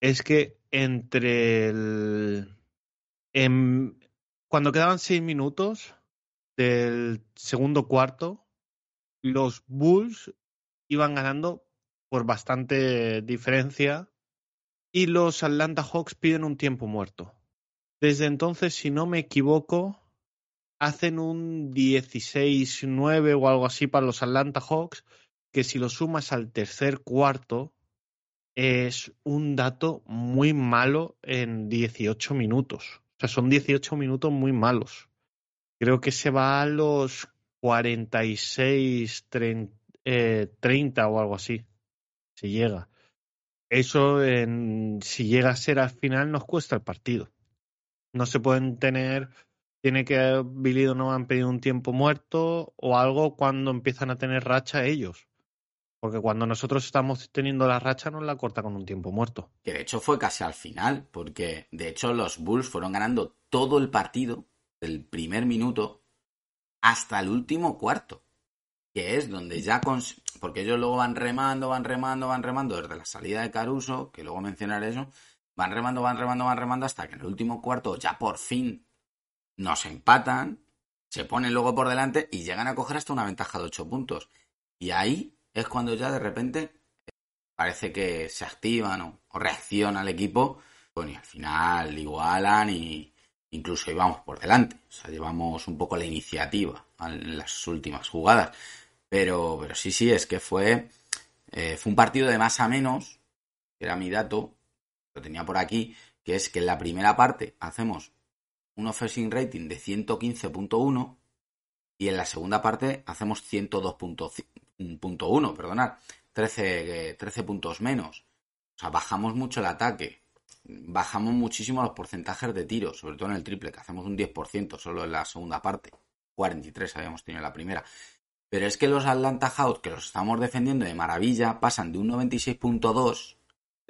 Es que entre el. cuando quedaban seis minutos del segundo cuarto, los Bulls iban ganando por bastante diferencia y los Atlanta Hawks piden un tiempo muerto. Desde entonces, si no me equivoco, hacen un 16-9 o algo así para los Atlanta Hawks, que si lo sumas al tercer cuarto, es un dato muy malo en 18 minutos. O sea, son 18 minutos muy malos. Creo que se va a los 46, 30, eh, o algo así si llega. Eso, en, si llega a ser al final, nos cuesta el partido. No se pueden tener, tiene que Billy no han pedido un tiempo muerto o algo cuando empiezan a tener racha ellos. Porque cuando nosotros estamos teniendo la racha nos la corta con un tiempo muerto. Que de hecho fue casi al final, porque de hecho los Bulls fueron ganando todo el partido, del primer minuto hasta el último cuarto que es donde ya... Porque ellos luego van remando, van remando, van remando desde la salida de Caruso, que luego mencionaré eso, van remando, van remando, van remando hasta que en el último cuarto ya por fin nos empatan, se ponen luego por delante y llegan a coger hasta una ventaja de 8 puntos. Y ahí es cuando ya de repente parece que se activan o, reacciona el equipo, bueno, y al final igualan y incluso íbamos por delante. O sea, llevamos un poco la iniciativa en las últimas jugadas. Pero, pero sí, sí, es que fue, eh, fue un partido de más a menos, era mi dato, tenía por aquí, que es que en la primera parte hacemos un offensive rating de 115.1 y en la segunda parte hacemos 102.1, perdonad, 13, 13 puntos menos. O sea, bajamos mucho el ataque. Bajamos muchísimo los porcentajes de tiros, sobre todo en el triple, que hacemos un 10% solo en la segunda parte. 43 habíamos tenido en la primera. Pero es que los Atlanta Hawks, que los estamos defendiendo de maravilla, pasan de un 96.2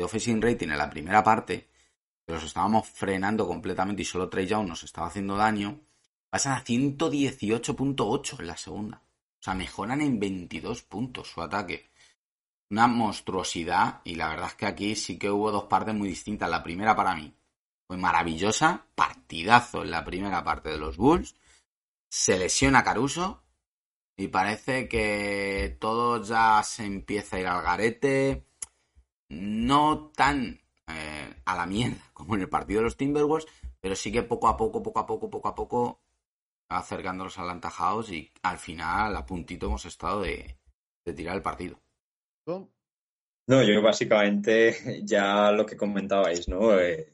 de offensive rating en la primera parte, que los estábamos frenando completamente y solo Trey Young nos estaba haciendo daño, pasan a 118.8 en la segunda. O sea, mejoran en 22 puntos su ataque una monstruosidad y la verdad es que aquí sí que hubo dos partes muy distintas. La primera para mí fue maravillosa, partidazo en la primera parte de los Bulls. Se lesiona Caruso y parece que todo ya se empieza a ir al garete. No tan eh, a la mierda [LAUGHS] como en el partido de los Timberwolves, pero sí que poco a poco, poco a poco, poco a poco acercándolos al Atlanta y al final a puntito hemos estado de tirar el partido. No, yo básicamente [LAUGHS] ya lo que comentabais, ¿no? Eh,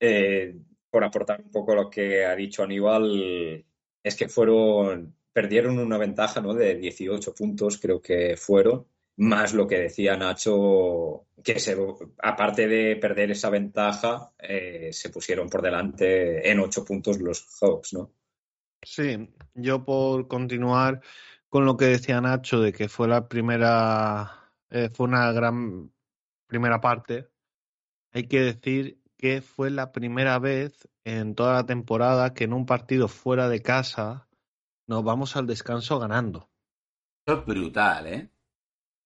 eh, por aportar un poco lo que ha dicho Aníbal, es que fueron, perdieron una ventaja, ¿no? De 18 puntos, creo que fueron, más lo que decía Nacho, que se, aparte de perder esa ventaja, eh, se pusieron por delante en 8 puntos los Hawks, ¿no? Sí, yo por continuar con lo que decía Nacho de que fue la primera eh, fue una gran primera parte. Hay que decir que fue la primera vez en toda la temporada que en un partido fuera de casa nos vamos al descanso ganando. Eso es brutal, ¿eh?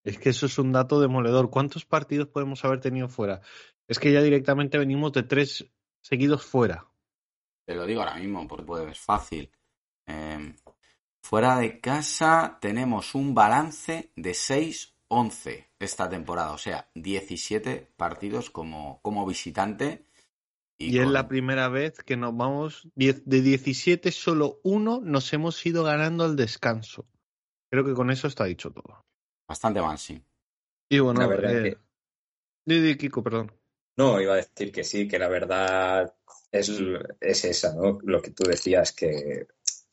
Es que eso es un dato demoledor. ¿Cuántos partidos podemos haber tenido fuera? Es que ya directamente venimos de tres seguidos fuera. Te lo digo ahora mismo, porque puede ser fácil. Em, fuera de casa tenemos un balance de seis 11 esta temporada, o sea, 17 partidos como, como visitante. Y, es la primera vez que nos vamos, de 17 solo uno nos hemos ido ganando al descanso. Creo que con eso está dicho todo. Bastante mal, sí. Y bueno, la verdad eh, que... Kiko, perdón. No, iba a decir que sí, que la verdad es, es esa, ¿no? Lo que tú decías, que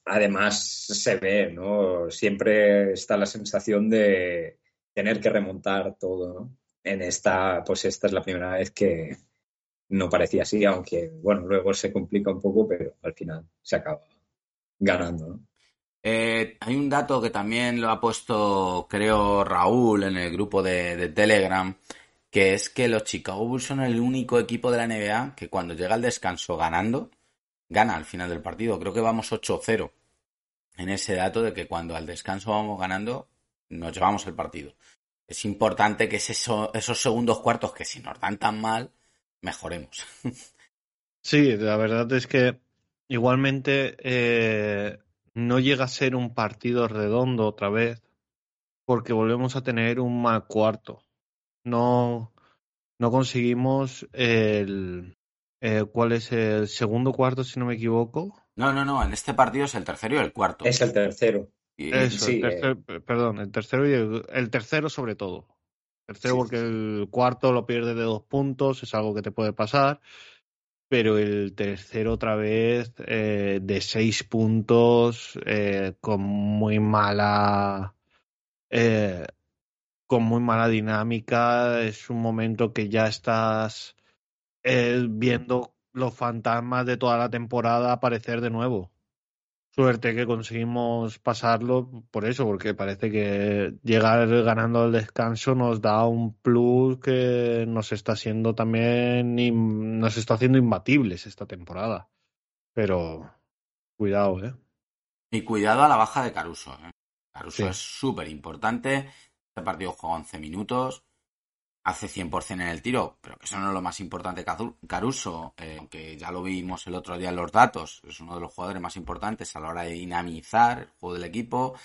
además se ve, ¿no? Siempre está la sensación de, tener que remontar todo, ¿no? En esta, pues esta es la primera vez que no parecía así, aunque, bueno, luego se complica un poco, pero al final se acaba ganando, ¿no? Eh, hay un dato que también lo ha puesto, creo, Raúl en el grupo de, Telegram, que es que los Chicago Bulls son el único equipo de la NBA que cuando llega al descanso ganando, gana al final del partido. Creo que vamos 8-0 en ese dato de que cuando al descanso vamos ganando, nos llevamos el partido. Es importante que esos segundos cuartos que si nos dan tan mal, mejoremos. [LAUGHS] Sí, la verdad es que igualmente eh, no llega a ser un partido redondo otra vez, porque volvemos a tener un mal cuarto. No, no conseguimos el, eh, ¿Cuál es el segundo cuarto, si no me equivoco? No, no, no. En este partido es el tercero y el cuarto. Es el tercero. Eso, el tercer, perdón, el tercero y el, tercero sobre todo. tercero porque el cuarto lo pierde de dos puntos, es algo que te puede pasar, pero el tercero otra vez eh, de seis puntos eh, con muy mala eh, con muy mala dinámica. Es un momento que ya estás viendo los fantasmas de toda la temporada aparecer de nuevo. Suerte que conseguimos pasarlo por eso, porque parece que llegar ganando al descanso nos da un plus que nos está haciendo también, nos está haciendo imbatibles esta temporada. Pero cuidado, ¿eh? Y cuidado a la baja de Caruso. ¿eh? Caruso es súper importante. Este partido juega 11 minutos. Hace 100% en el tiro, pero que eso no es lo más importante Caruso, eh, que ya lo vimos el otro día en los datos, es uno de los jugadores más importantes a la hora de dinamizar el juego del equipo.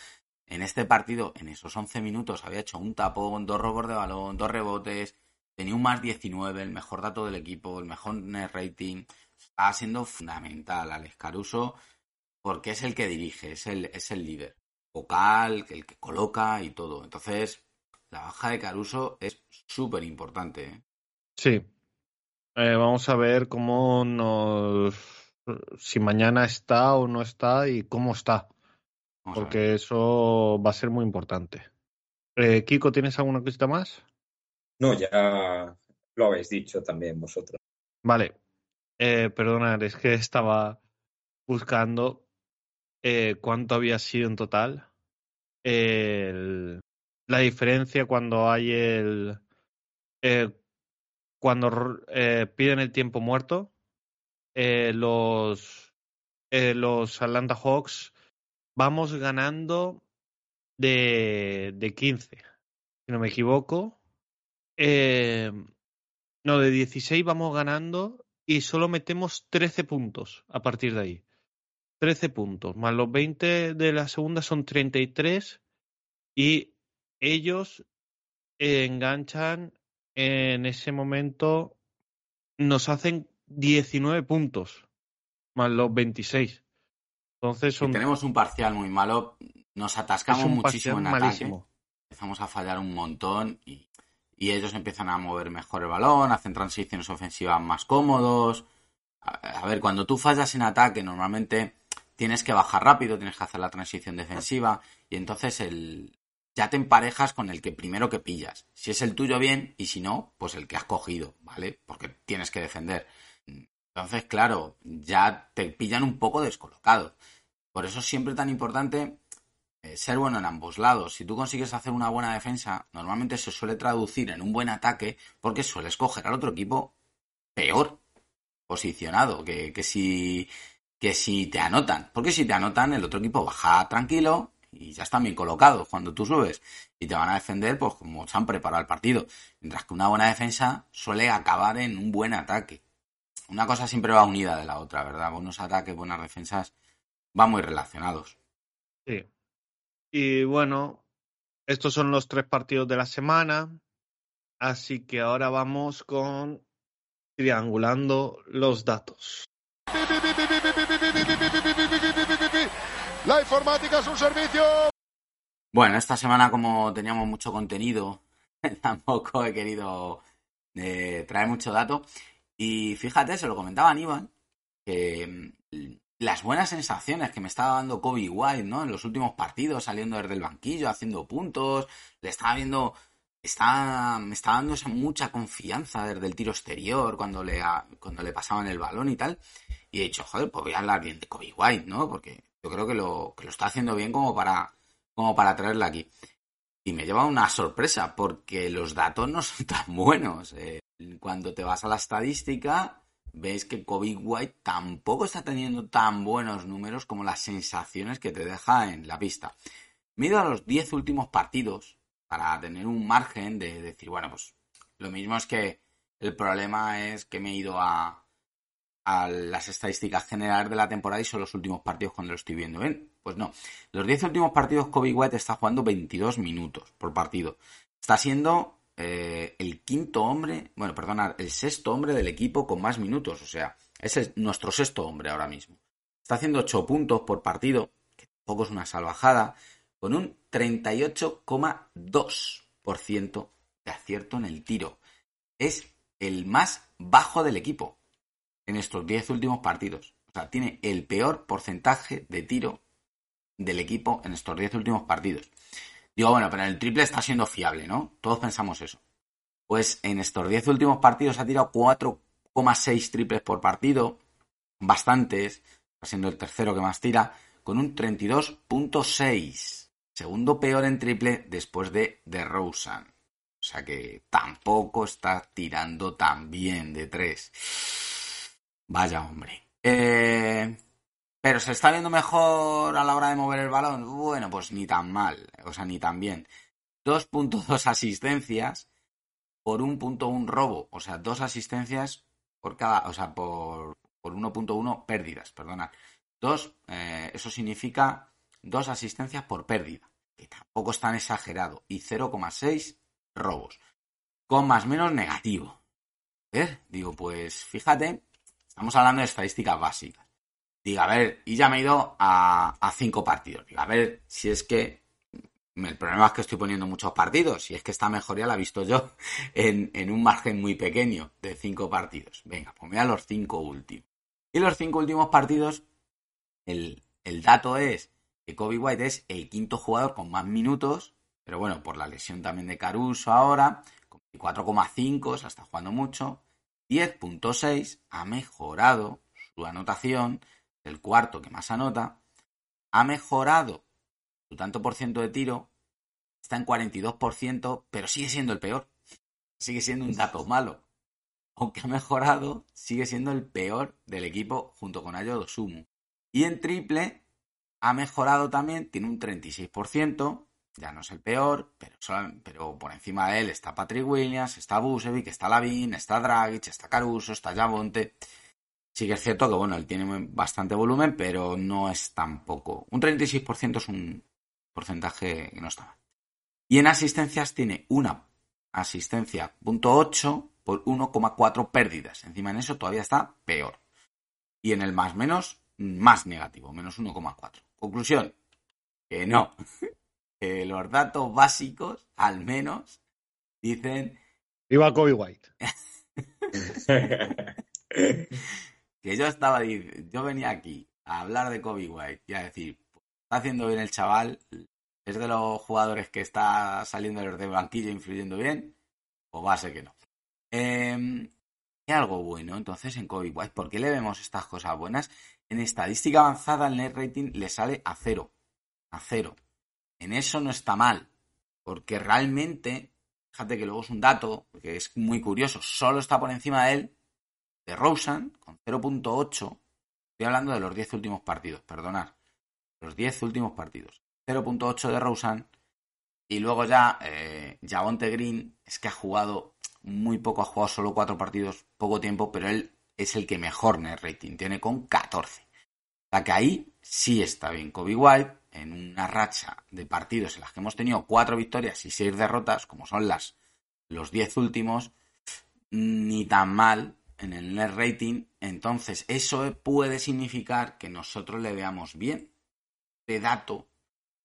En este partido, en esos 11 minutos, había hecho un tapón, dos robos de balón, dos rebotes, tenía un más 19, el mejor dato del equipo, el mejor net rating. Está siendo fundamental Alex Caruso porque es el que dirige, es el, es el líder vocal, el que coloca y todo. Entonces, la baja de Caruso es súper importante. ¿eh? Sí. Eh, vamos a ver cómo nos. si mañana está o no está y cómo está. porque eso va a ser muy importante. Eh, Kiko, ¿tienes alguna cosita más? No, ya lo habéis dicho también vosotros. Vale. Eh, perdonad, es que estaba buscando cuánto había sido en total. El, la diferencia cuando hay el. Eh, cuando eh, piden el tiempo muerto, eh, los, los Atlanta Hawks vamos ganando de, de 15, si no me equivoco. no, de 16 vamos ganando y solo metemos 13 puntos a partir de ahí. 13 puntos, más los 20 de la segunda son 33 y ellos enganchan en ese momento, nos hacen 19 puntos, más los 26. Entonces son... tenemos un parcial muy malo, nos atascamos muchísimo en ataque, empezamos a fallar un montón y, y, ellos empiezan a mover mejor el balón, hacen transiciones ofensivas más cómodos. a ver, cuando tú fallas en ataque, normalmente tienes que bajar rápido, tienes que hacer la transición defensiva y entonces el, ya te emparejas con el que primero que pillas. Si es el tuyo bien y si no, pues el que has cogido, ¿vale? Porque tienes que defender. Entonces, claro, ya te pillan un poco descolocado. Por eso es siempre tan importante eh, ser bueno en ambos lados. Si tú consigues hacer una buena defensa, normalmente se suele traducir en un buen ataque porque sueles coger al otro equipo peor posicionado que, que, si, que si te anotan. Porque si te anotan, el otro equipo baja tranquilo y ya están bien colocados cuando tú subes y te van a defender pues como se han preparado el partido. Mientras que una buena defensa suele acabar en un buen ataque. Una cosa siempre va unida de la otra, ¿verdad? Buenos ataques, buenas defensas van muy relacionados. Sí. Y bueno, estos son los tres partidos de la semana. Así que ahora vamos con triangulando los datos. Informática es un servicio. Bueno, esta semana como teníamos mucho contenido, [LAUGHS] tampoco he querido eh, traer mucho dato. Y fíjate, se lo comentaba Aníbal, que mm, las buenas sensaciones que me estaba dando Kobe White, ¿no? En los últimos partidos, saliendo desde el banquillo, haciendo puntos, le estaba viendo, está, me estaba dando mucha confianza desde el tiro exterior, cuando le, cuando le pasaban el balón y tal. Y he dicho, joder, pues voy a hablar bien de Kobe White, ¿no? Porque yo creo que lo, que lo está haciendo bien como para, como para traerla aquí. Y me lleva una sorpresa porque los datos no son [LAUGHS] tan buenos. Eh, cuando te vas a la estadística, ves que Kobe White tampoco está teniendo tan buenos números como las sensaciones que te deja en la pista. Me he ido a los 10 últimos partidos para tener un margen de decir, bueno, pues lo mismo es que el problema es que me he ido a, a las estadísticas generales de la temporada y son los últimos partidos cuando lo estoy viendo. ¿Ven? Pues no. Los 10 últimos partidos Kobe White está jugando 22 minutos por partido. Está siendo eh, el quinto hombre, bueno, perdona, el sexto hombre del equipo con más minutos. O sea, es nuestro sexto hombre ahora mismo. Está haciendo 8 puntos por partido, que tampoco es una salvajada, con un 38,2% de acierto en el tiro. Es el más bajo del equipo en estos 10 últimos partidos. O sea, tiene el peor porcentaje de tiro del equipo en estos 10 últimos partidos. Digo, bueno, pero el triple está siendo fiable, ¿no? Todos pensamos eso. Pues en estos 10 últimos partidos ha tirado 4,6 triples por partido, bastantes, siendo el tercero que más tira, con un 32.6. Segundo peor en triple después de DeRozan. O sea que tampoco está tirando tan bien de 3. Vaya hombre. Eh, pero se está viendo mejor a la hora de mover el balón. Bueno, pues ni tan mal, o sea, ni tan bien. 2.2 asistencias por un punto un robo, o sea, dos asistencias por cada, o sea, por, por 1.1 pérdidas, perdona. Dos, eh, eso significa dos asistencias por pérdida, que tampoco es tan exagerado, y 0,6 robos, con más menos negativo. ¿Eh? Digo, pues fíjate, estamos hablando de estadísticas básicas. Diga, a ver, y ya me he ido a, cinco partidos. Diga, a ver si es que el problema es que estoy poniendo muchos partidos y es que esta mejoría la he visto yo [LAUGHS] en, un margen muy pequeño de cinco partidos. Venga, pues mira los cinco últimos. Y los cinco últimos partidos, el, dato es que Kobe White es el quinto jugador con más minutos, pero bueno, por la lesión también de Caruso ahora, con 4,5, se está jugando mucho. 10.6 ha mejorado su anotación, el cuarto que más anota, ha mejorado su tanto por ciento de tiro, está en 42%, pero sigue siendo el peor. Sigue siendo un dato [LAUGHS] malo. Aunque ha mejorado, sigue siendo el peor del equipo junto con Ayo Sumu. Y en triple ha mejorado también, tiene un 36%, ya no es el peor, pero, pero por encima de él está Patrick Williams, está Busevic, está Lavin, está Dragic, está Caruso, está Javonte. Sí que es cierto que, bueno, él tiene bastante volumen, pero no es tampoco. Un 36% es un porcentaje que no está mal. Y en asistencias tiene una asistencia punto .8 por 1,4 pérdidas. Encima en eso todavía está peor. Y en el más menos, más negativo, menos 1,4. Conclusión, que no. Que los datos básicos, al menos, dicen... Iba Kobe White. [LAUGHS] que yo estaba, yo venía aquí a hablar de Kobe White y a decir, está haciendo bien el chaval, es de los jugadores que está saliendo del banquillo influyendo bien, o va a ser que no. Eh, hay algo bueno entonces en Kobe White. ¿Por qué le vemos estas cosas buenas? En estadística avanzada el net rating le sale a cero. A cero. En eso no está mal. Porque realmente, fíjate que luego es un dato que es muy curioso. Solo está por encima de él, de Rosen, con 0.8. Estoy hablando de los 10 últimos partidos, perdonad. Los 10 últimos partidos. 0.8 de Rosen. Y luego ya, eh, Javonte Green es que ha jugado muy poco, ha jugado solo 4 partidos, poco tiempo, pero él es el que mejor net rating tiene con 14. O sea que ahí sí está bien Kobe White, en una racha de partidos en las que hemos tenido 4 victorias y 6 derrotas, como son las los 10 últimos, ni tan mal en el net rating. Entonces, eso puede significar que nosotros le veamos bien. De dato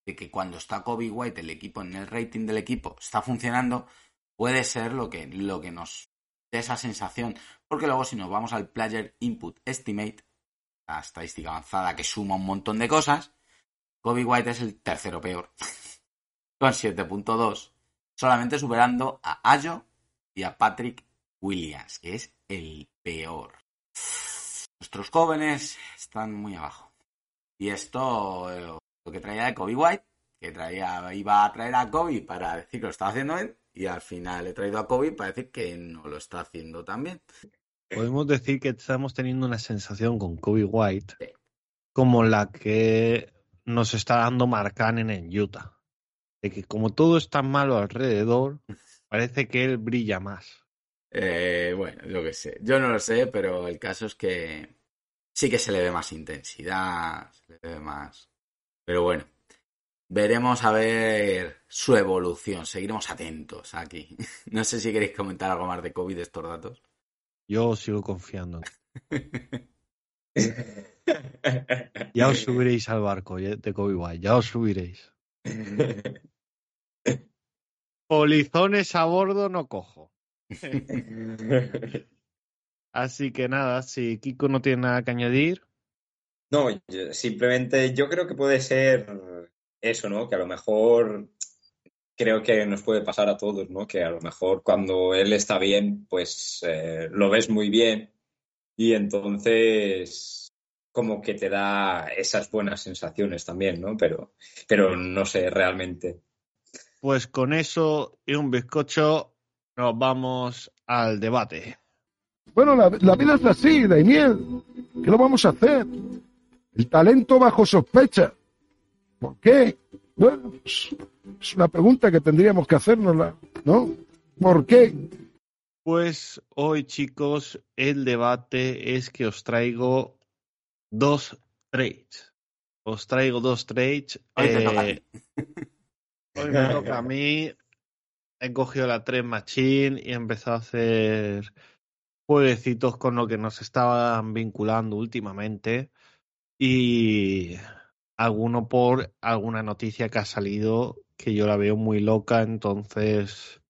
de que cuando está Kobe White, el equipo en el rating del equipo está funcionando, puede ser lo que, lo que nos dé esa sensación. Porque luego, si nos vamos al Player Input Estimate, la estadística avanzada que suma un montón de cosas, Kobe White es el tercero peor, [LAUGHS] con 7.2, solamente superando a Ayo y a Patrick Williams, que es el peor. Nuestros jóvenes están muy abajo. Y esto, eh, lo que traía de Kobe White, que traía, iba a traer a Kobe para decir que lo estaba haciendo bien, y al final he traído a Kobe para decir que no lo está haciendo tan bien. Podemos decir que estamos teniendo una sensación con Kobe White como la que nos está dando Marcanen en Utah. De que como todo es tan malo alrededor, parece que él brilla más. Eh, bueno, yo qué sé. Yo no lo sé, pero el caso es que sí que se le ve más intensidad, se le ve más. Pero bueno, veremos a ver su evolución. Seguiremos atentos aquí. [LAUGHS] No sé si queréis comentar algo más de COVID estos datos. Yo sigo confiando. [LAUGHS] [LAUGHS] Ya os subiréis al barco de Kobe White, ya os subiréis. [LAUGHS] Polizones a bordo no cojo. [LAUGHS] Así que nada, si Kiko no tiene nada que añadir. No, simplemente yo creo que puede ser eso, ¿no? Que a lo mejor creo que nos puede pasar a todos, ¿no? Que a lo mejor cuando él está bien, pues eh, lo ves muy bien y entonces como que te da esas buenas sensaciones también, ¿no? Pero, pero no sé realmente. Pues con eso y un bizcocho nos vamos al debate. Bueno, la, la vida es así, Daimiel. ¿Qué lo vamos a hacer? El talento bajo sospecha. ¿Por qué? Bueno, pues, es una pregunta que tendríamos que hacernos, ¿no? ¿Por qué? Pues hoy, chicos, el debate es que os traigo dos trades. Os traigo dos trades. Hoy te toca a Eh, ti. hoy me toca a [LAUGHS] [LAUGHS] mí. He cogido la 3 Machine y he empezado a hacer jueguecitos con lo que nos estaban vinculando últimamente. Y alguno por alguna noticia que ha salido que yo la veo muy loca, entonces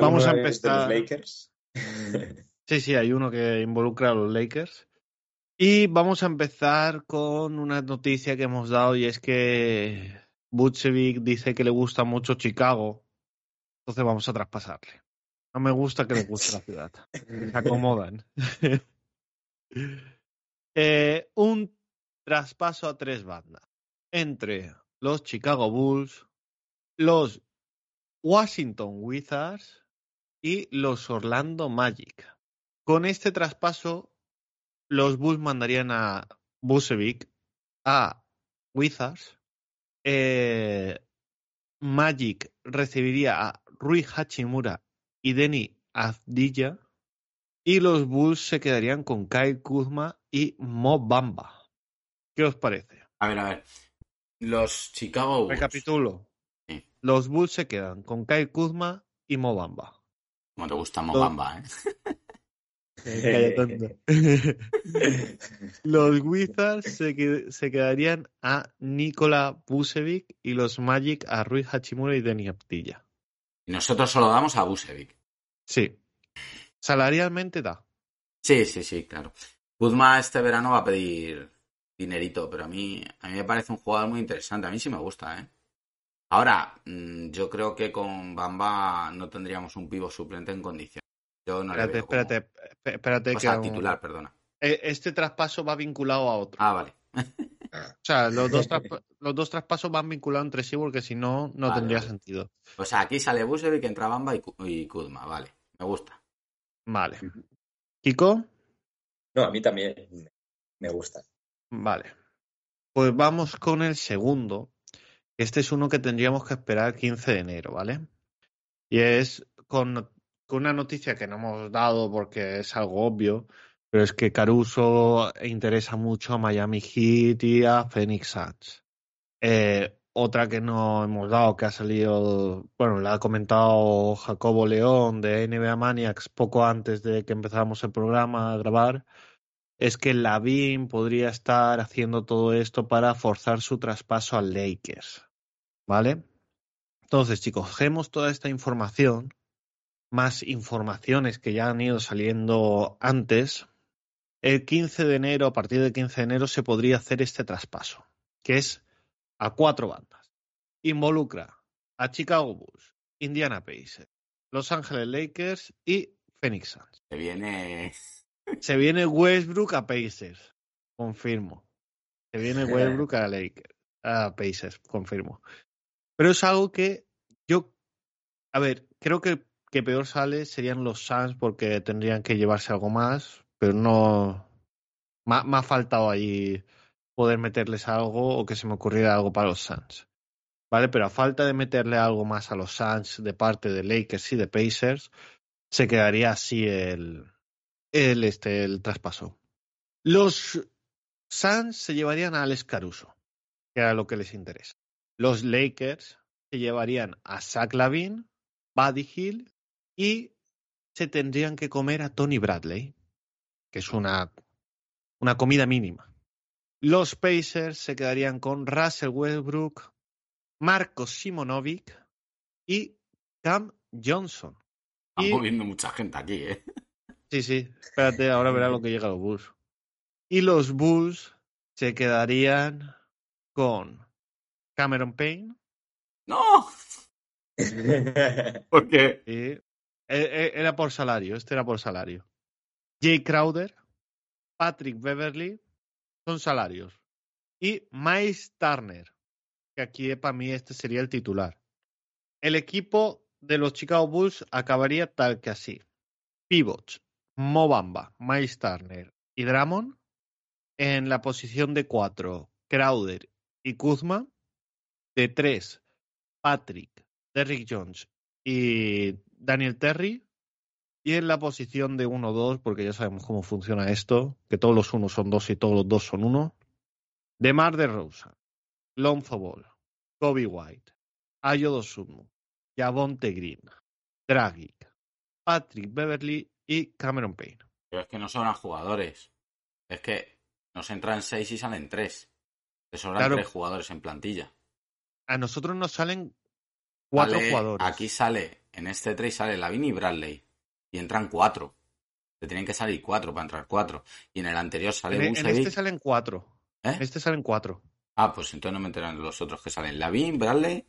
Vamos a ¿Alguno es de los empezar. Lakers? [LAUGHS] Sí, sí, hay uno que involucra a los Lakers. Y vamos a empezar con una noticia que hemos dado y es que Butchevic dice que le gusta mucho Chicago. Entonces vamos a traspasarle. No me gusta que le guste la ciudad. [LAUGHS] Se acomodan. [LAUGHS] Eh, un traspaso a tres bandas. Entre los Chicago Bulls, los Washington Wizards y los Orlando Magic. Con este traspaso, los Bulls mandarían a Busevic a Wizards. Eh, Magic recibiría a Rui Hachimura y Denny Avdija. Y los Bulls se quedarían con Kyle Kuzma y Mo Bamba. ¿Qué os parece? A ver, a ver. Los Chicago Bulls. Recapitulo. Sí. Los Bulls se quedan con Kyle Kuzma y Mo Bamba. Como te gusta Mobamba, ¿eh? [LAUGHS] Tonto. [LAUGHS] los Wizards se, se quedarían a Nikola Vucevic y los Magic a Rui Hachimura y Denny Aptilla. Y nosotros solo damos a Busevic. Sí. Salarialmente da. Sí, sí, sí, claro. Kuzma este verano va a pedir dinerito, pero a mí, a mí me parece un jugador muy interesante. A mí sí me gusta, ¿eh? Ahora, mm, yo creo que con Bamba no tendríamos un pivo suplente en condiciones. Yo no le Espérate, veo como- espérate, esp- espérate O que sea, aún- titular, perdona. Eh, Este traspaso va vinculado a otro. Ah, vale. O sea, los dos, [LAUGHS] los dos traspasos van vinculados entre sí porque si no, no Vale, tendría vale. sentido. O sea, aquí sale Busevic, entra Bamba y, y Kuzma, vale. Me gusta. Vale. Kiko, No, a mí también me gusta. vale. Pues vamos con el segundo. Este es uno que tendríamos que esperar 15 de enero, ¿vale? Y es con, una noticia que no hemos dado porque es algo obvio, pero es que Caruso interesa mucho a Miami Heat y a Phoenix Suns. Eh, otra que no hemos dado, que ha salido, bueno, la ha comentado Jacobo León de NBA Maniacs poco antes de que empezáramos el programa a grabar, es que Lavin podría estar haciendo todo esto para forzar su traspaso al Lakers. ¿Vale? Entonces, chicos, cogemos toda esta información, más informaciones que ya han ido saliendo antes. El 15 de enero, a partir del 15 de enero, se podría hacer este traspaso, que es a cuatro bandas. Involucra a Chicago Bulls, Indiana Pacers, Los Ángeles Lakers y Phoenix Suns. Se viene. Se viene Westbrook a Pacers, confirmo. Se viene Westbrook a Lakers, a Pacers, confirmo. Pero es algo que yo, a ver, creo que, que peor sale serían los Suns porque tendrían que llevarse algo más, pero no. Me, ha- me ha faltado ahí poder meterles algo o que se me ocurriera algo para los Suns. ¿Vale? Pero a falta de meterle algo más a los Suns de parte de Lakers y de Pacers, se quedaría así el, el, este, el traspaso. Los Suns se llevarían a Alex Caruso, que era lo que les interesa. Los Lakers se llevarían a Zach Lavin, Buddy Hill y se tendrían que comer a Tony Bradley, que es una, una comida mínima. Los Pacers se quedarían con Russell Westbrook, Marcos Simonovic y Cam Johnson. Están Y- moviendo mucha gente aquí, ¿eh? Sí, sí, espérate, ahora verás lo que llega a los Bulls. Y los Bulls se quedarían con Cameron Payne ¡No! [LAUGHS] ¿Por qué? eh, eh, era por salario, este era por salario. Jay Crowder, Patrick Beverly, son salarios. Y Miles Turner, que aquí para mí este sería el titular. El equipo de los Chicago Bulls acabaría tal que así. Pivots, Mobamba, Miles Turner y Drummond. En la posición de cuatro, Crowder y Kuzma. De tres, Patrick, Derrick Jones y Daniel Terry. Y en la posición de 1-2, porque ya sabemos cómo funciona esto, que todos los unos son dos y todos los dos son uno. De Mar de Rosa, Lonzo Ball, Kobe White, Ayo Javonte Green, Dragic, Patrick Beverly y Cameron Payne. Pero es que no sobran jugadores. Es que nos entran seis y salen tres. Te sobran Claro. tres jugadores en plantilla. A nosotros nos salen cuatro Sale- jugadores. Aquí sale, en este trade sale Lavin y Bradley. Y entran cuatro. Te tienen que salir cuatro para entrar cuatro. Y en el anterior sale en, en Vucevic. este salen cuatro. ¿Eh? En este salen cuatro. Ah, pues entonces no me enteran los otros que salen. Lavin, Bradley.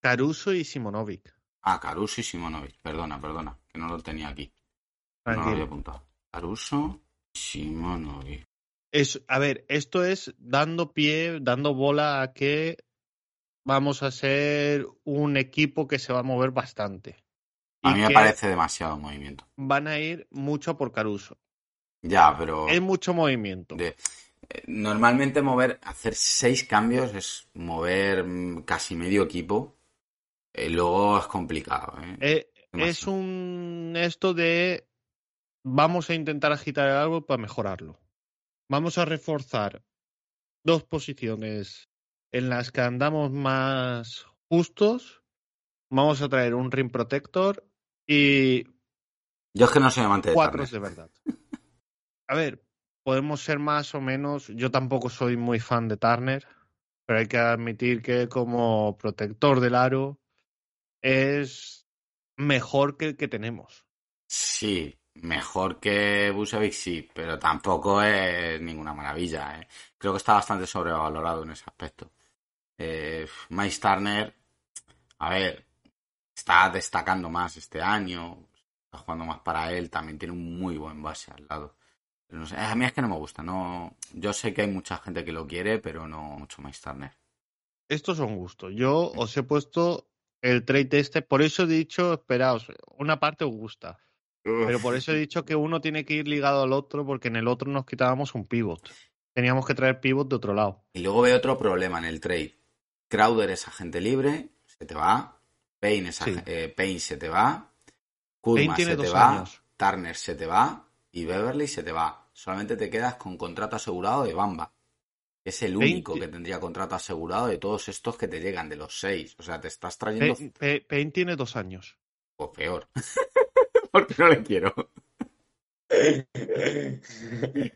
Caruso y Simonovic. Ah, Caruso y Simonovic. Perdona, perdona. Que no lo tenía aquí. No lo había Tranquilo. apuntado. Caruso, Simonovic. Es, a ver, esto es dando pie, dando bola a que vamos a ser un equipo que se va a mover bastante. A mí me parece demasiado movimiento. van a ir mucho por Caruso. Ya, pero. Es mucho movimiento. de- eh, normalmente mover, hacer seis cambios es mover mm, casi medio equipo. Eh, luego es complicado. ¿eh? Eh, es un esto de vamos a intentar agitar el árbol para mejorarlo. Vamos a reforzar dos posiciones en las que andamos más justos. Vamos a traer un rim protector y Yo es que no soy amante de cuatro de verdad. [LAUGHS] A ver, podemos ser más o menos. Yo tampoco soy muy fan de Turner, pero hay que admitir que como protector del aro es mejor que el que tenemos. Sí, mejor que Busevic, sí, pero tampoco es ninguna maravilla. ¿eh? Creo que está bastante sobrevalorado en ese aspecto. Eh, Miles a ver, está destacando más este año, está jugando más para él, también tiene un muy buen base al lado. Pero no sé, a mí es que no me gusta, no, yo sé que hay mucha gente que lo quiere, pero no mucho Miles Turner. Estos son gustos. Yo os he puesto el trade este, por eso he dicho, esperaos, una parte os gusta, pero por eso he dicho que uno tiene que ir ligado al otro, porque en el otro nos quitábamos un pivot. Teníamos que traer pivot de otro lado. Y luego veo otro problema en el trade. Crowder es agente libre, se te va. Payne, es Sí. eh, Payne se te va. Payne Kuzma tiene se te dos va. años. Turner se te va. Y Beverly se te va. Solamente te quedas con contrato asegurado de Bamba. Es el único que tendría contrato asegurado de todos estos que te llegan, de los seis. O sea, te estás trayendo Payne, Payne- Payne tiene dos años. o peor. [LAUGHS] Porque no le quiero.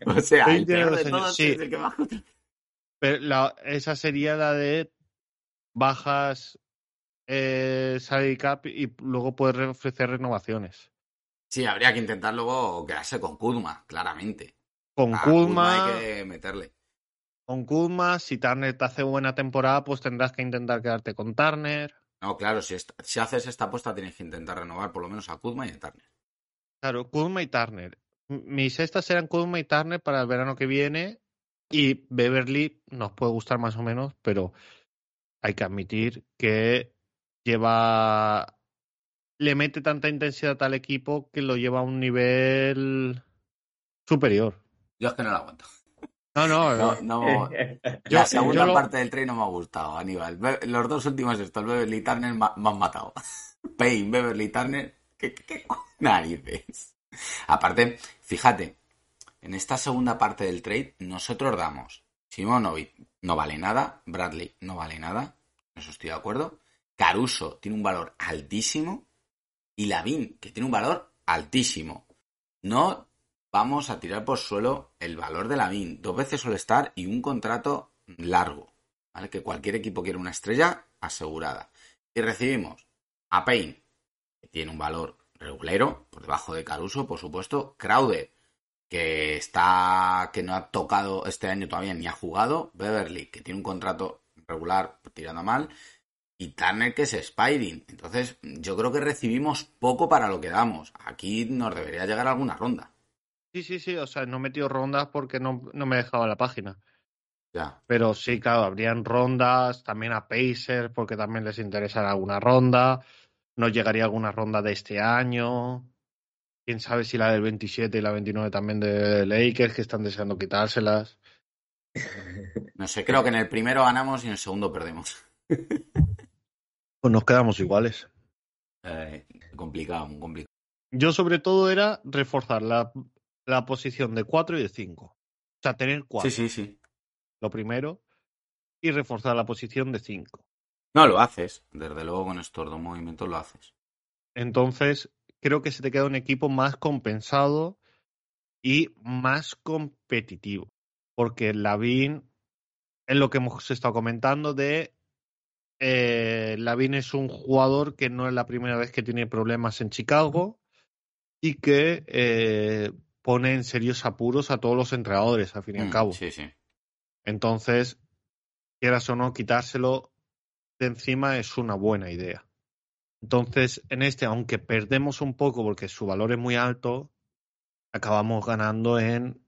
O sea, el peor de todos sí. es el que Pero la- esa sería la de bajas eh, salary cap y luego puedes re- ofrecer renovaciones. Sí, habría que intentar luego quedarse con Kuzma, claramente. Con A Kuzma, hay que meterle. con Kuzma, si Turner te hace buena temporada, pues tendrás que intentar quedarte con Turner. No, claro, si, si haces esta apuesta tienes que intentar renovar por lo menos a Kuzma y a Turner. Claro, Kuzma y Turner. Mis estas eran Kuzma y Turner para el verano que viene. Y Beverly nos puede gustar más o menos, pero hay que admitir que lleva. Le mete tanta intensidad al equipo que lo lleva a un nivel superior. Yo es que no lo aguanto. No, no, No, Yo- la segunda yo lo- parte del tren no me ha gustado, Aníbal. Los dos últimos estos, Beverly Turner, me han matado. [LAUGHS] Payne, Beverly Turner, ¿qué, qué, qué [LAUGHS] narices? Aparte, fíjate, en esta segunda parte del trade, nosotros damos Simonovic no vale nada, Bradley no vale nada, en eso estoy de acuerdo. Caruso tiene un valor altísimo y Lavin, que tiene un valor altísimo. No vamos a tirar por suelo el valor de Lavin, dos veces All-Star y un contrato largo, ¿vale? Que cualquier equipo quiere una estrella asegurada. Y recibimos a Payne, que tiene un valor regulero, por debajo de Caruso, por supuesto, Crowder, que está que no ha tocado este año todavía ni ha jugado, Beverly, que tiene un contrato regular tirando mal, y Turner que es Spiring. Entonces, yo creo que recibimos poco para lo que damos. Aquí nos debería llegar alguna ronda. Sí, sí, sí. O sea, no he metido rondas porque no, no me dejaba la página. Ya. Pero sí, claro, habrían rondas, también a Pacers, porque también les interesará alguna ronda. Nos llegaría alguna ronda de este año. Quién sabe si la del 27 y la 29 también de Lakers, que están deseando quitárselas. [LAUGHS] No sé, creo que en el primero ganamos y en el segundo perdemos. [LAUGHS] Pues nos quedamos iguales. Eh, complicado, muy complicado. Yo sobre todo era reforzar la, la posición de 4 y de 5. O sea, tener 4. Sí, sí, sí. Lo primero. Y reforzar la posición de 5. No, lo haces. Desde luego con estos dos movimientos lo haces. Entonces, creo que se te queda un equipo más compensado y más competitivo. Porque Lavin es lo que hemos estado comentando de eh, Lavin es un jugador que no es la primera vez que tiene problemas en Chicago y que eh, pone en serios apuros a todos los entrenadores, al fin y al Mm, cabo. Sí, sí. Entonces, quieras o no, quitárselo de encima es una buena idea. Entonces, en este, aunque perdemos un poco porque su valor es muy alto, acabamos ganando en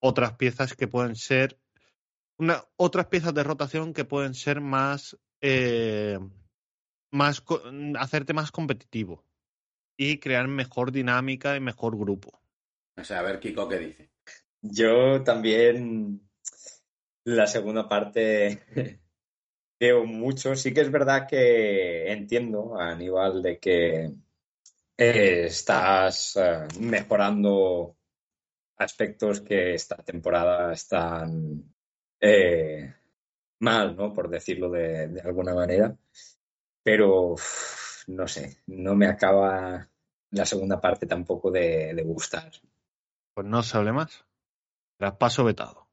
otras piezas que pueden ser una, otras piezas de rotación que pueden ser más eh, más hacerte más competitivo y crear mejor dinámica y mejor grupo. O sea, a ver, Kiko, ¿qué dice? Yo también la segunda parte [LAUGHS] veo mucho. Sí que es verdad que entiendo, Aníbal, de que eh, estás eh, mejorando aspectos que esta temporada están eh, mal, ¿no? Por decirlo de, alguna manera. Pero no sé, no me acaba la segunda parte tampoco de gustar. Pues no se hable más. Traspaso vetado.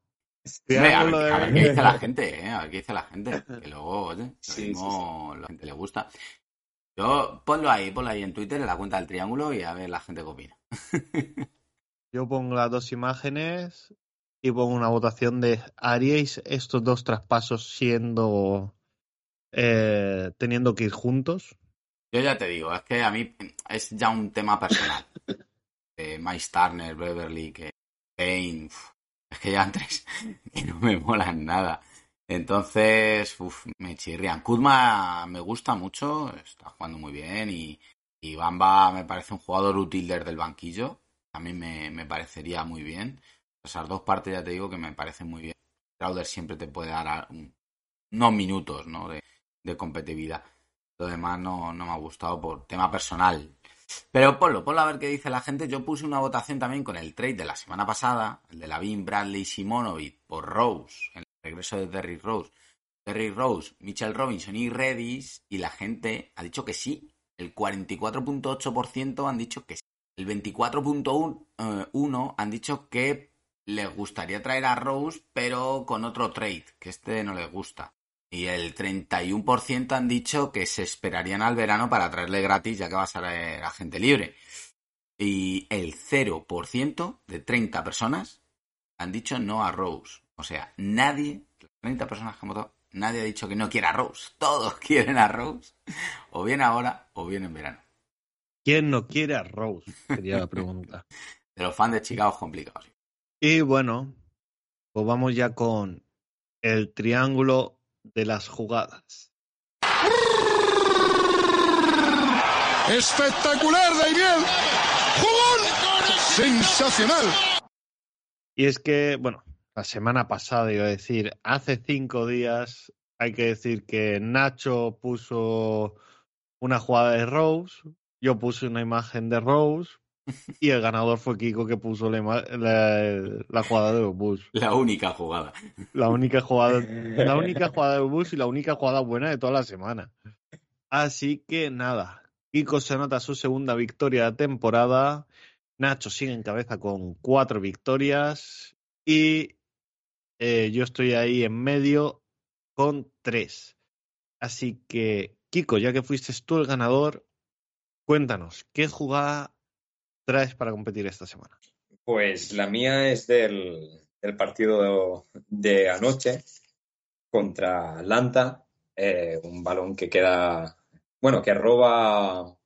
Hombre, a, ver, Triángulo de- a ver qué dice la gente, ¿eh? A ver qué dice la gente. Que luego, oye, lo Sí, mismo la gente le gusta. Yo, ponlo ahí, ponlo ahí en Twitter, en la cuenta del triángulo, y a ver la gente qué opina. [LAUGHS] Yo pongo las dos imágenes y pongo una votación de ¿haríais estos dos traspasos siendo eh, teniendo que ir juntos? Yo ya te digo, es que a mí es ya un tema personal. [LAUGHS] Eh, Turner, Beverly, que Payne, es que ya [LAUGHS] tres que no me molan nada. Entonces, uf, me chirrían. Kuzma me gusta mucho, está jugando muy bien y, y Bamba me parece un jugador útil desde el banquillo. A mí me, me parecería muy bien. Esas dos partes ya te digo que me parecen muy bien. Crowder siempre te puede dar unos minutos ¿no? de, de competitividad. Lo demás no, no me ha gustado por tema personal. Pero ponlo, ponlo a ver qué dice la gente. Yo puse una votación también con el trade de la semana pasada, el de Lavin, Bradley Simonovic por Rose, el regreso de Derrick Rose. Derrick Rose, Mitchell Robinson y Redis, y la gente ha dicho que sí. El 44.8% han dicho que sí. El 24.1% eh, han dicho que les gustaría traer a Rose, pero con otro trade, que este no les gusta. Y el 31% han dicho que se esperarían al verano para traerle gratis, ya que va a ser eh, agente libre. Y el 0% de 30 personas han dicho no a Rose. O sea, nadie, 30 personas que han votado, nadie ha dicho que no quiera a Rose. [LAUGHS] Todos quieren a Rose. O bien ahora o bien en verano. ¿Quién no quiere a Rose? Sería la pregunta. [LAUGHS] De los fans de Chicago es complicado. Y bueno, pues vamos ya con el triángulo de las jugadas. ¡Espectacular, Daimiel! ¡Jugón! ¡Sensacional! Y es que, bueno, la semana pasada iba a decir, hace cinco días, hay que decir que Nacho puso una jugada de Rose, yo puse una imagen de Rose y el ganador fue Kiko que puso la, ima- la- la jugada de Bush. La única jugada. La única jugada, la [LAUGHS] única jugada de Bush y la única jugada buena de toda la semana. Así que nada, Kiko se anota su segunda victoria de temporada. Nacho sigue en cabeza con cuatro victorias y eh, yo estoy ahí en medio con tres. Así que, Kiko, ya que fuiste tú el ganador, cuéntanos, ¿qué jugada traes para competir esta semana? Pues la mía es del, del partido de anoche contra Atlanta. eh, un balón que queda, bueno, que roba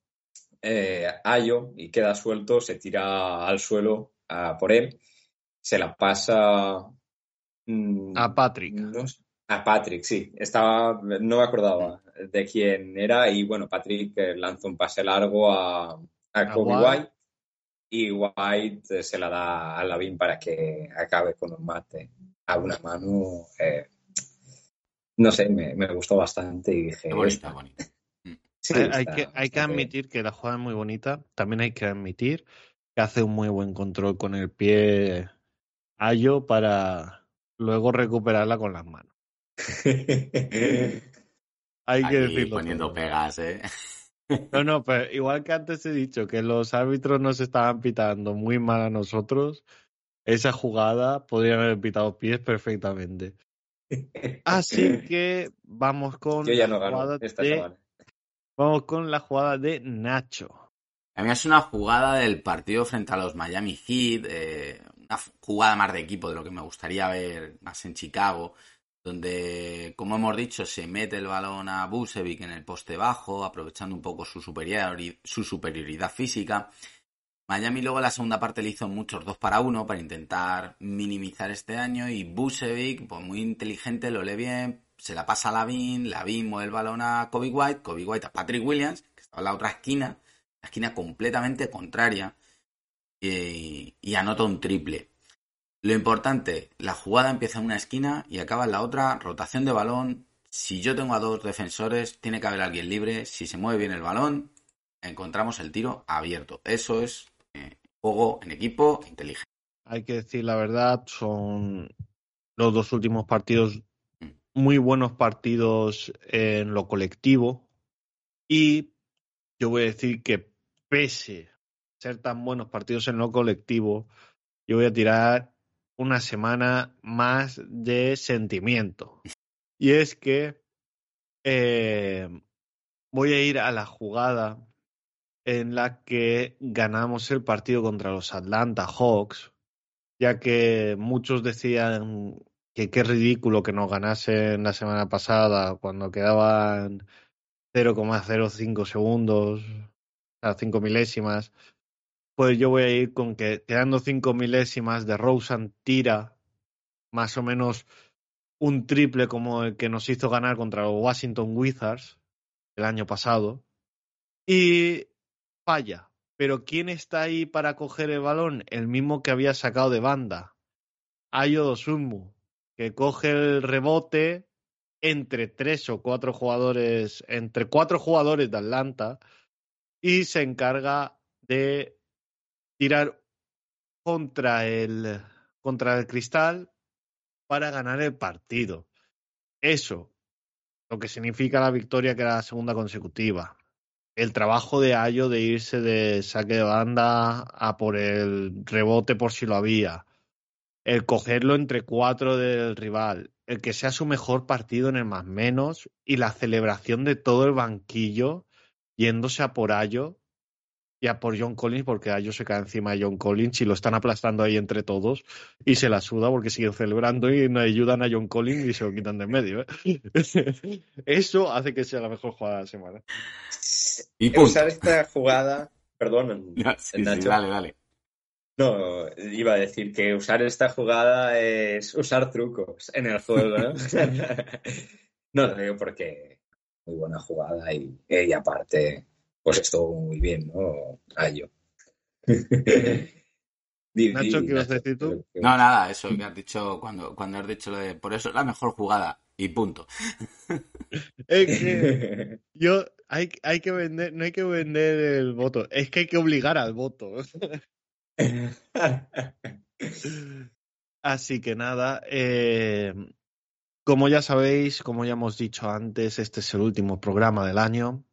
eh, Ayo y queda suelto, se tira al suelo por él, se la pasa mm, A Patrick. no sé, a Patrick, sí. Estaba, no me acordaba de quién era y bueno, Patrick eh, lanza un pase largo a, a Kobe White. Y White eh, se la da a Lavin para que acabe con un mate a una mano. eh, no sé, me, me gustó bastante y dije, bonita, bonita. Sí, Sí, hay, que, hay que admitir que la jugada es muy bonita. También hay que admitir que hace un muy buen control con el pie Ayo para luego recuperarla con las manos. [LAUGHS] Hay que Aquí decirlo. poniendo todo. pegas, ¿eh? No, no, pero igual que antes he dicho que los árbitros nos estaban pitando muy mal a nosotros, esa jugada podrían haber pitado pies perfectamente. Así que vamos con Yo ya la no gano jugada esta de, semana. vamos con la jugada de Nacho. A mí es una jugada del partido frente a los Miami Heat, eh, una jugada más de equipo de lo que me gustaría ver más en Chicago, donde, como hemos dicho, se mete el balón a Busevic en el poste bajo, aprovechando un poco su, superiori- su superioridad física. Miami luego en la segunda parte le hizo muchos 2 para 1 para intentar minimizar este año y Busevic, pues muy inteligente, lo lee bien, se la pasa a Lavin, Lavin mueve el balón a Kobe White, Kobe White a Patrick Williams, que estaba en la otra esquina, la esquina completamente contraria, y, y anota un triple. Lo importante, la jugada empieza en una esquina y acaba en la otra, rotación de balón. Si yo tengo a dos defensores, tiene que haber alguien libre. Si se mueve bien el balón, encontramos el tiro abierto. Eso es eh, juego en equipo inteligente. Hay que decir la verdad, son los dos últimos partidos muy buenos partidos en lo colectivo y yo voy a decir que pese a ser tan buenos partidos en lo colectivo, yo voy a tirar una semana más de sentimiento. Y es que eh, voy a ir a la jugada en la que ganamos el partido contra los Atlanta Hawks, ya que muchos decían que qué ridículo que nos ganasen la semana pasada cuando quedaban 0,05 segundos, sea, 5 milésimas. Pues yo voy a ir con que quedando 5 milésimas de Rosen tira más o menos un triple como el que nos hizo ganar contra los Washington Wizards el año pasado y falla. Pero ¿quién está ahí para coger el balón? El mismo que había sacado de banda, Ayo Dosunmu, que coge el rebote entre tres o cuatro jugadores, entre cuatro jugadores de Atlanta y se encarga de tirar contra el contra el cristal para ganar el partido. Eso, lo que significa la victoria que era la segunda consecutiva. El trabajo de Ayo de irse de saque de banda a por el rebote por si lo había. El cogerlo entre cuatro del rival. El que sea su mejor partido en el más menos. Y la celebración de todo el banquillo yéndose a por Ayo y a por John Collins porque Ayo se cae encima de John Collins y lo están aplastando ahí entre todos y se la suda porque siguen celebrando y no ayudan a John Collins y se lo quitan de en medio. ¿eh? [LAUGHS] Eso hace que sea la mejor jugada de la semana. Y. Usar esta jugada, perdón, [LAUGHS] Ya, sí, sí, Nacho. dale, dale. No, iba a decir que usar esta jugada es usar trucos en el juego, ¿no? [LAUGHS] no lo digo porque muy buena jugada y, y aparte, pues estuvo muy bien, ¿no? Ayo. [LAUGHS] Di- Nacho, ¿qué ibas a decir tú? No, nada, eso que has dicho cuando, cuando has dicho lo de por eso es la mejor jugada y punto. [LAUGHS] Es que [LAUGHS] yo hay, hay que vender, no hay que vender el voto, es que hay que obligar al voto. Así que nada, eh, como ya sabéis, como ya hemos dicho antes, este es el último programa del año.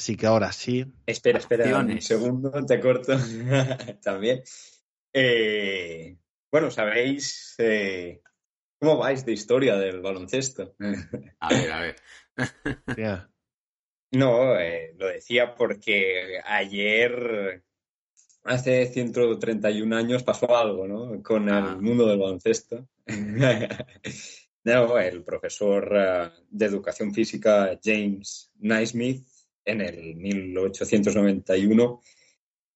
Así que ahora sí, Espera, espera un segundo, te corto [LAUGHS] también. Eh, bueno, ¿sabéis eh, cómo vais de historia del baloncesto? A ver, a ver. [LAUGHS] [LAUGHS] ya. No, eh, lo decía porque ayer, hace 131 años, pasó algo, ¿no? Con Ah. el mundo del baloncesto. No, el profesor eh, de educación física James Naismith, en el 1891,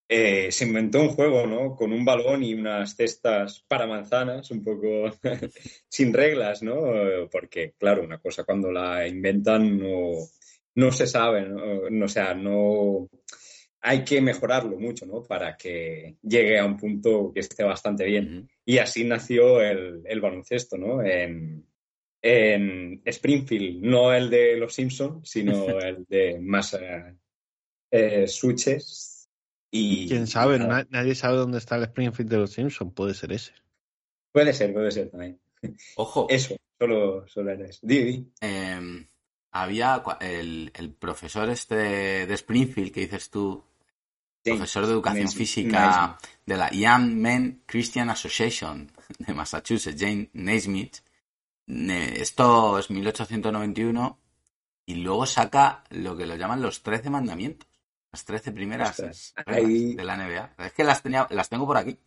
eh, se inventó un juego, ¿no? Con un balón y unas cestas para manzanas, un poco [LAUGHS] sin reglas, ¿no? Porque, claro, una cosa cuando la inventan no, no se sabe, ¿no? No, o sea, no hay que mejorarlo mucho, ¿no? Para que llegue a un punto que esté bastante bien. Y así nació el, el baloncesto, ¿no? En, en Springfield, no el de los Simpsons, sino [LAUGHS] el de más eh, eh, switches. Y, ¿Quién sabe? nada. Nadie sabe dónde está el Springfield de los Simpsons. Puede ser ese. Puede ser, puede ser también. Ojo, [LAUGHS] Eso, solo, solo era eso. Di, di. eh, había el, el profesor este de, Springfield que dices tú, James profesor de educación física de la Young Men Christian Association de Massachusetts, Jane Naismith. Esto es 1891 y luego saca lo que lo llaman los 13 mandamientos. Las 13 primeras Ostras, reglas ahí- de la NBA. Es que las, tenía, las tengo por aquí.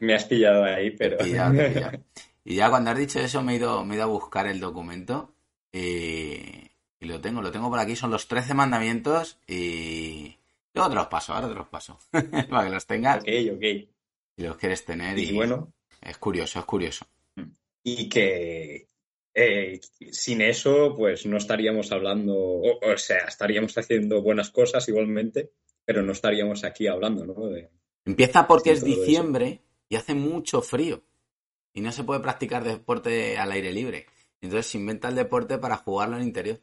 Me has pillado ahí, [LAUGHS] pero. Pillado, te he pillado. [LAUGHS] Y ya cuando has dicho eso me he ido, me he ido a buscar el documento y, y lo tengo, lo tengo por aquí, son los 13 mandamientos y luego te los paso, ahora te los paso, [LAUGHS] para que los tengas ok, ok. y los quieres tener y, Y bueno, es curioso, es curioso. Y que eh, sin eso, pues no estaríamos hablando, o, o sea, estaríamos haciendo buenas cosas igualmente, pero no estaríamos aquí hablando, ¿no? De- Empieza porque es eso. diciembre y hace mucho frío y no se puede practicar deporte al aire libre. Entonces se inventa el deporte para jugarlo en interior.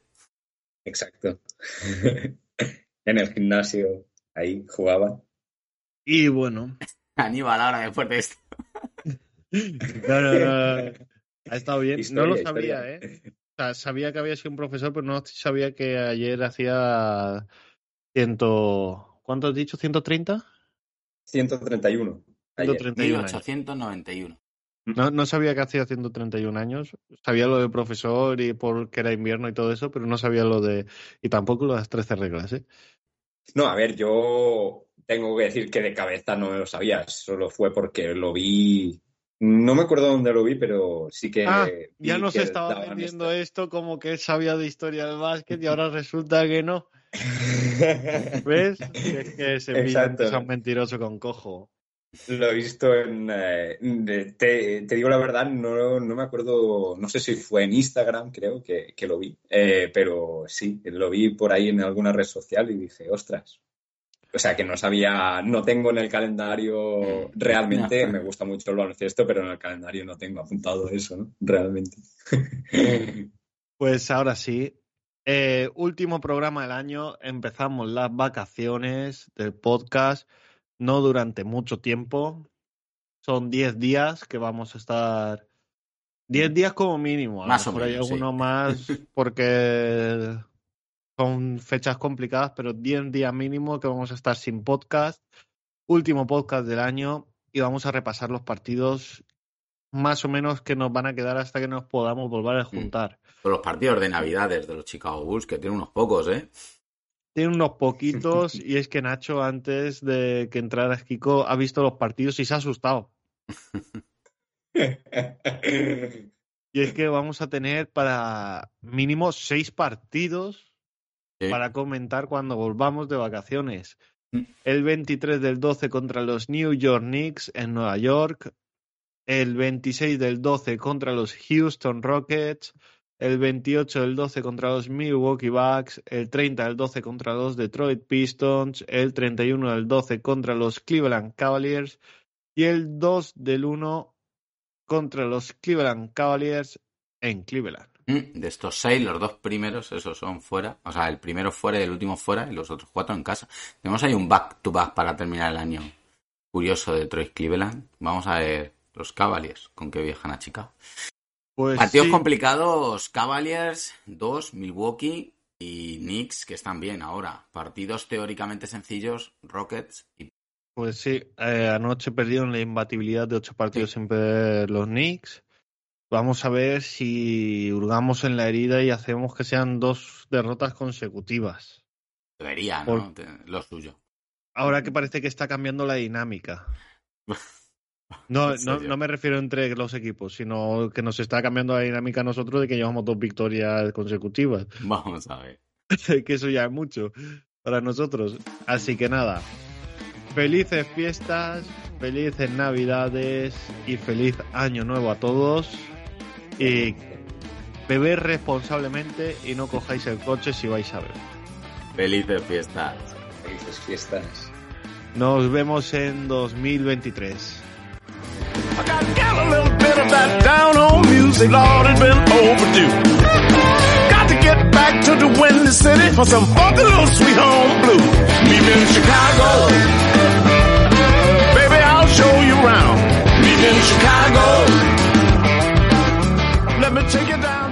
Exacto. [LAUGHS] en el gimnasio, ahí jugaban. Y bueno, [LAUGHS] Aníbal, ahora después de esto. [LAUGHS] no, no, no, Ha estado bien. Historia, no lo historia. sabía, ¿eh? O sea, sabía que había sido un profesor, pero no sabía que ayer hacía ciento... ¿Cuánto has dicho? ¿130? 131. ayer. 131 años. 1891. No, no sabía que hacía 131 años. Sabía lo de profesor y porque era invierno y todo eso, pero no sabía lo de... Y tampoco lo de las 13 reglas, ¿eh? No, a ver, yo tengo que decir que de cabeza no lo sabía, solo fue porque lo vi. No me acuerdo dónde lo vi, pero sí que. Ah, ya nos estaba vendiendo esto como que sabía de historia del básquet y ahora [LAUGHS] resulta que no. ¿Ves? Es que brillante es un mentiroso con cojo. Lo he visto en. eh, te, te digo la verdad, no, no me acuerdo, no sé si fue en Instagram, creo que, que lo vi, eh, pero sí, lo vi por ahí en alguna red social y dije, ostras. O sea, que no sabía, no tengo en el calendario realmente, me gusta mucho el baloncesto, pero en el calendario no tengo apuntado eso, ¿no? Realmente. [LAUGHS] Pues ahora sí. Eh, último programa del año. Empezamos las vacaciones del podcast. No durante mucho tiempo. Son 10 días que vamos a estar. 10 días como mínimo. A lo Más o hay menos, sí. alguno más [LAUGHS] porque son fechas complicadas, pero 10 días mínimo que vamos a estar sin podcast. Último podcast del año y vamos a repasar los partidos más o menos que nos van a quedar hasta que nos podamos volver a juntar. Por los partidos de Navidades de los Chicago Bulls, que tienen unos pocos, ¿eh? Tiene unos poquitos [LAUGHS] y es que Nacho antes de que entrara Kiko ha visto los partidos y se ha asustado. [LAUGHS] Y es que vamos a tener para mínimo seis partidos Sí. para comentar cuando volvamos de vacaciones. Mm. El 23 del 12 contra los New York Knicks en Nueva York. El 26 del 12 contra los Houston Rockets. El 28 del 12 contra los Milwaukee Bucks. El 30 del 12 contra los Detroit Pistons. El 31 del 12 contra los Cleveland Cavaliers. Y el 2 del 1 contra los Cleveland Cavaliers en Cleveland. Mm, De estos seis, los dos primeros, esos son fuera. O sea, el primero fuera y el último fuera y los otros cuatro en casa. Tenemos ahí un back-to-back para terminar el año curioso de Detroit Cleveland. Vamos a ver los Cavaliers con que viajan a Chicago. Pues Partidos sí. complicados, Cavaliers, dos, Milwaukee y Knicks, que están bien ahora. Partidos teóricamente sencillos, Rockets y... Pues sí, eh, anoche perdieron la imbatibilidad de ocho partidos sin perder los Knicks. Vamos a ver si hurgamos en la herida y hacemos que sean dos derrotas consecutivas. Debería, ¿no? Lo suyo. Ahora que parece que está cambiando la dinámica. [LAUGHS] No, ¿En no, no me refiero entre los equipos, sino que nos está cambiando la dinámica a nosotros de que llevamos dos victorias consecutivas. [LAUGHS] Vamos a ver. [LAUGHS] que eso ya es mucho para nosotros. Así que nada, felices fiestas, felices navidades y feliz año nuevo a todos. Y [LAUGHS] beber responsablemente y no cojáis el coche si vais a ver. Felices fiestas. Felices fiestas. Nos vemos en 2023. I got a little bit of that down on music. say, Lord, it's been overdue. Got to get back to the windy city for some funky little sweet home blue. Meet me in Chicago. Baby, I'll show you around. Meet me in Chicago. Me take it down.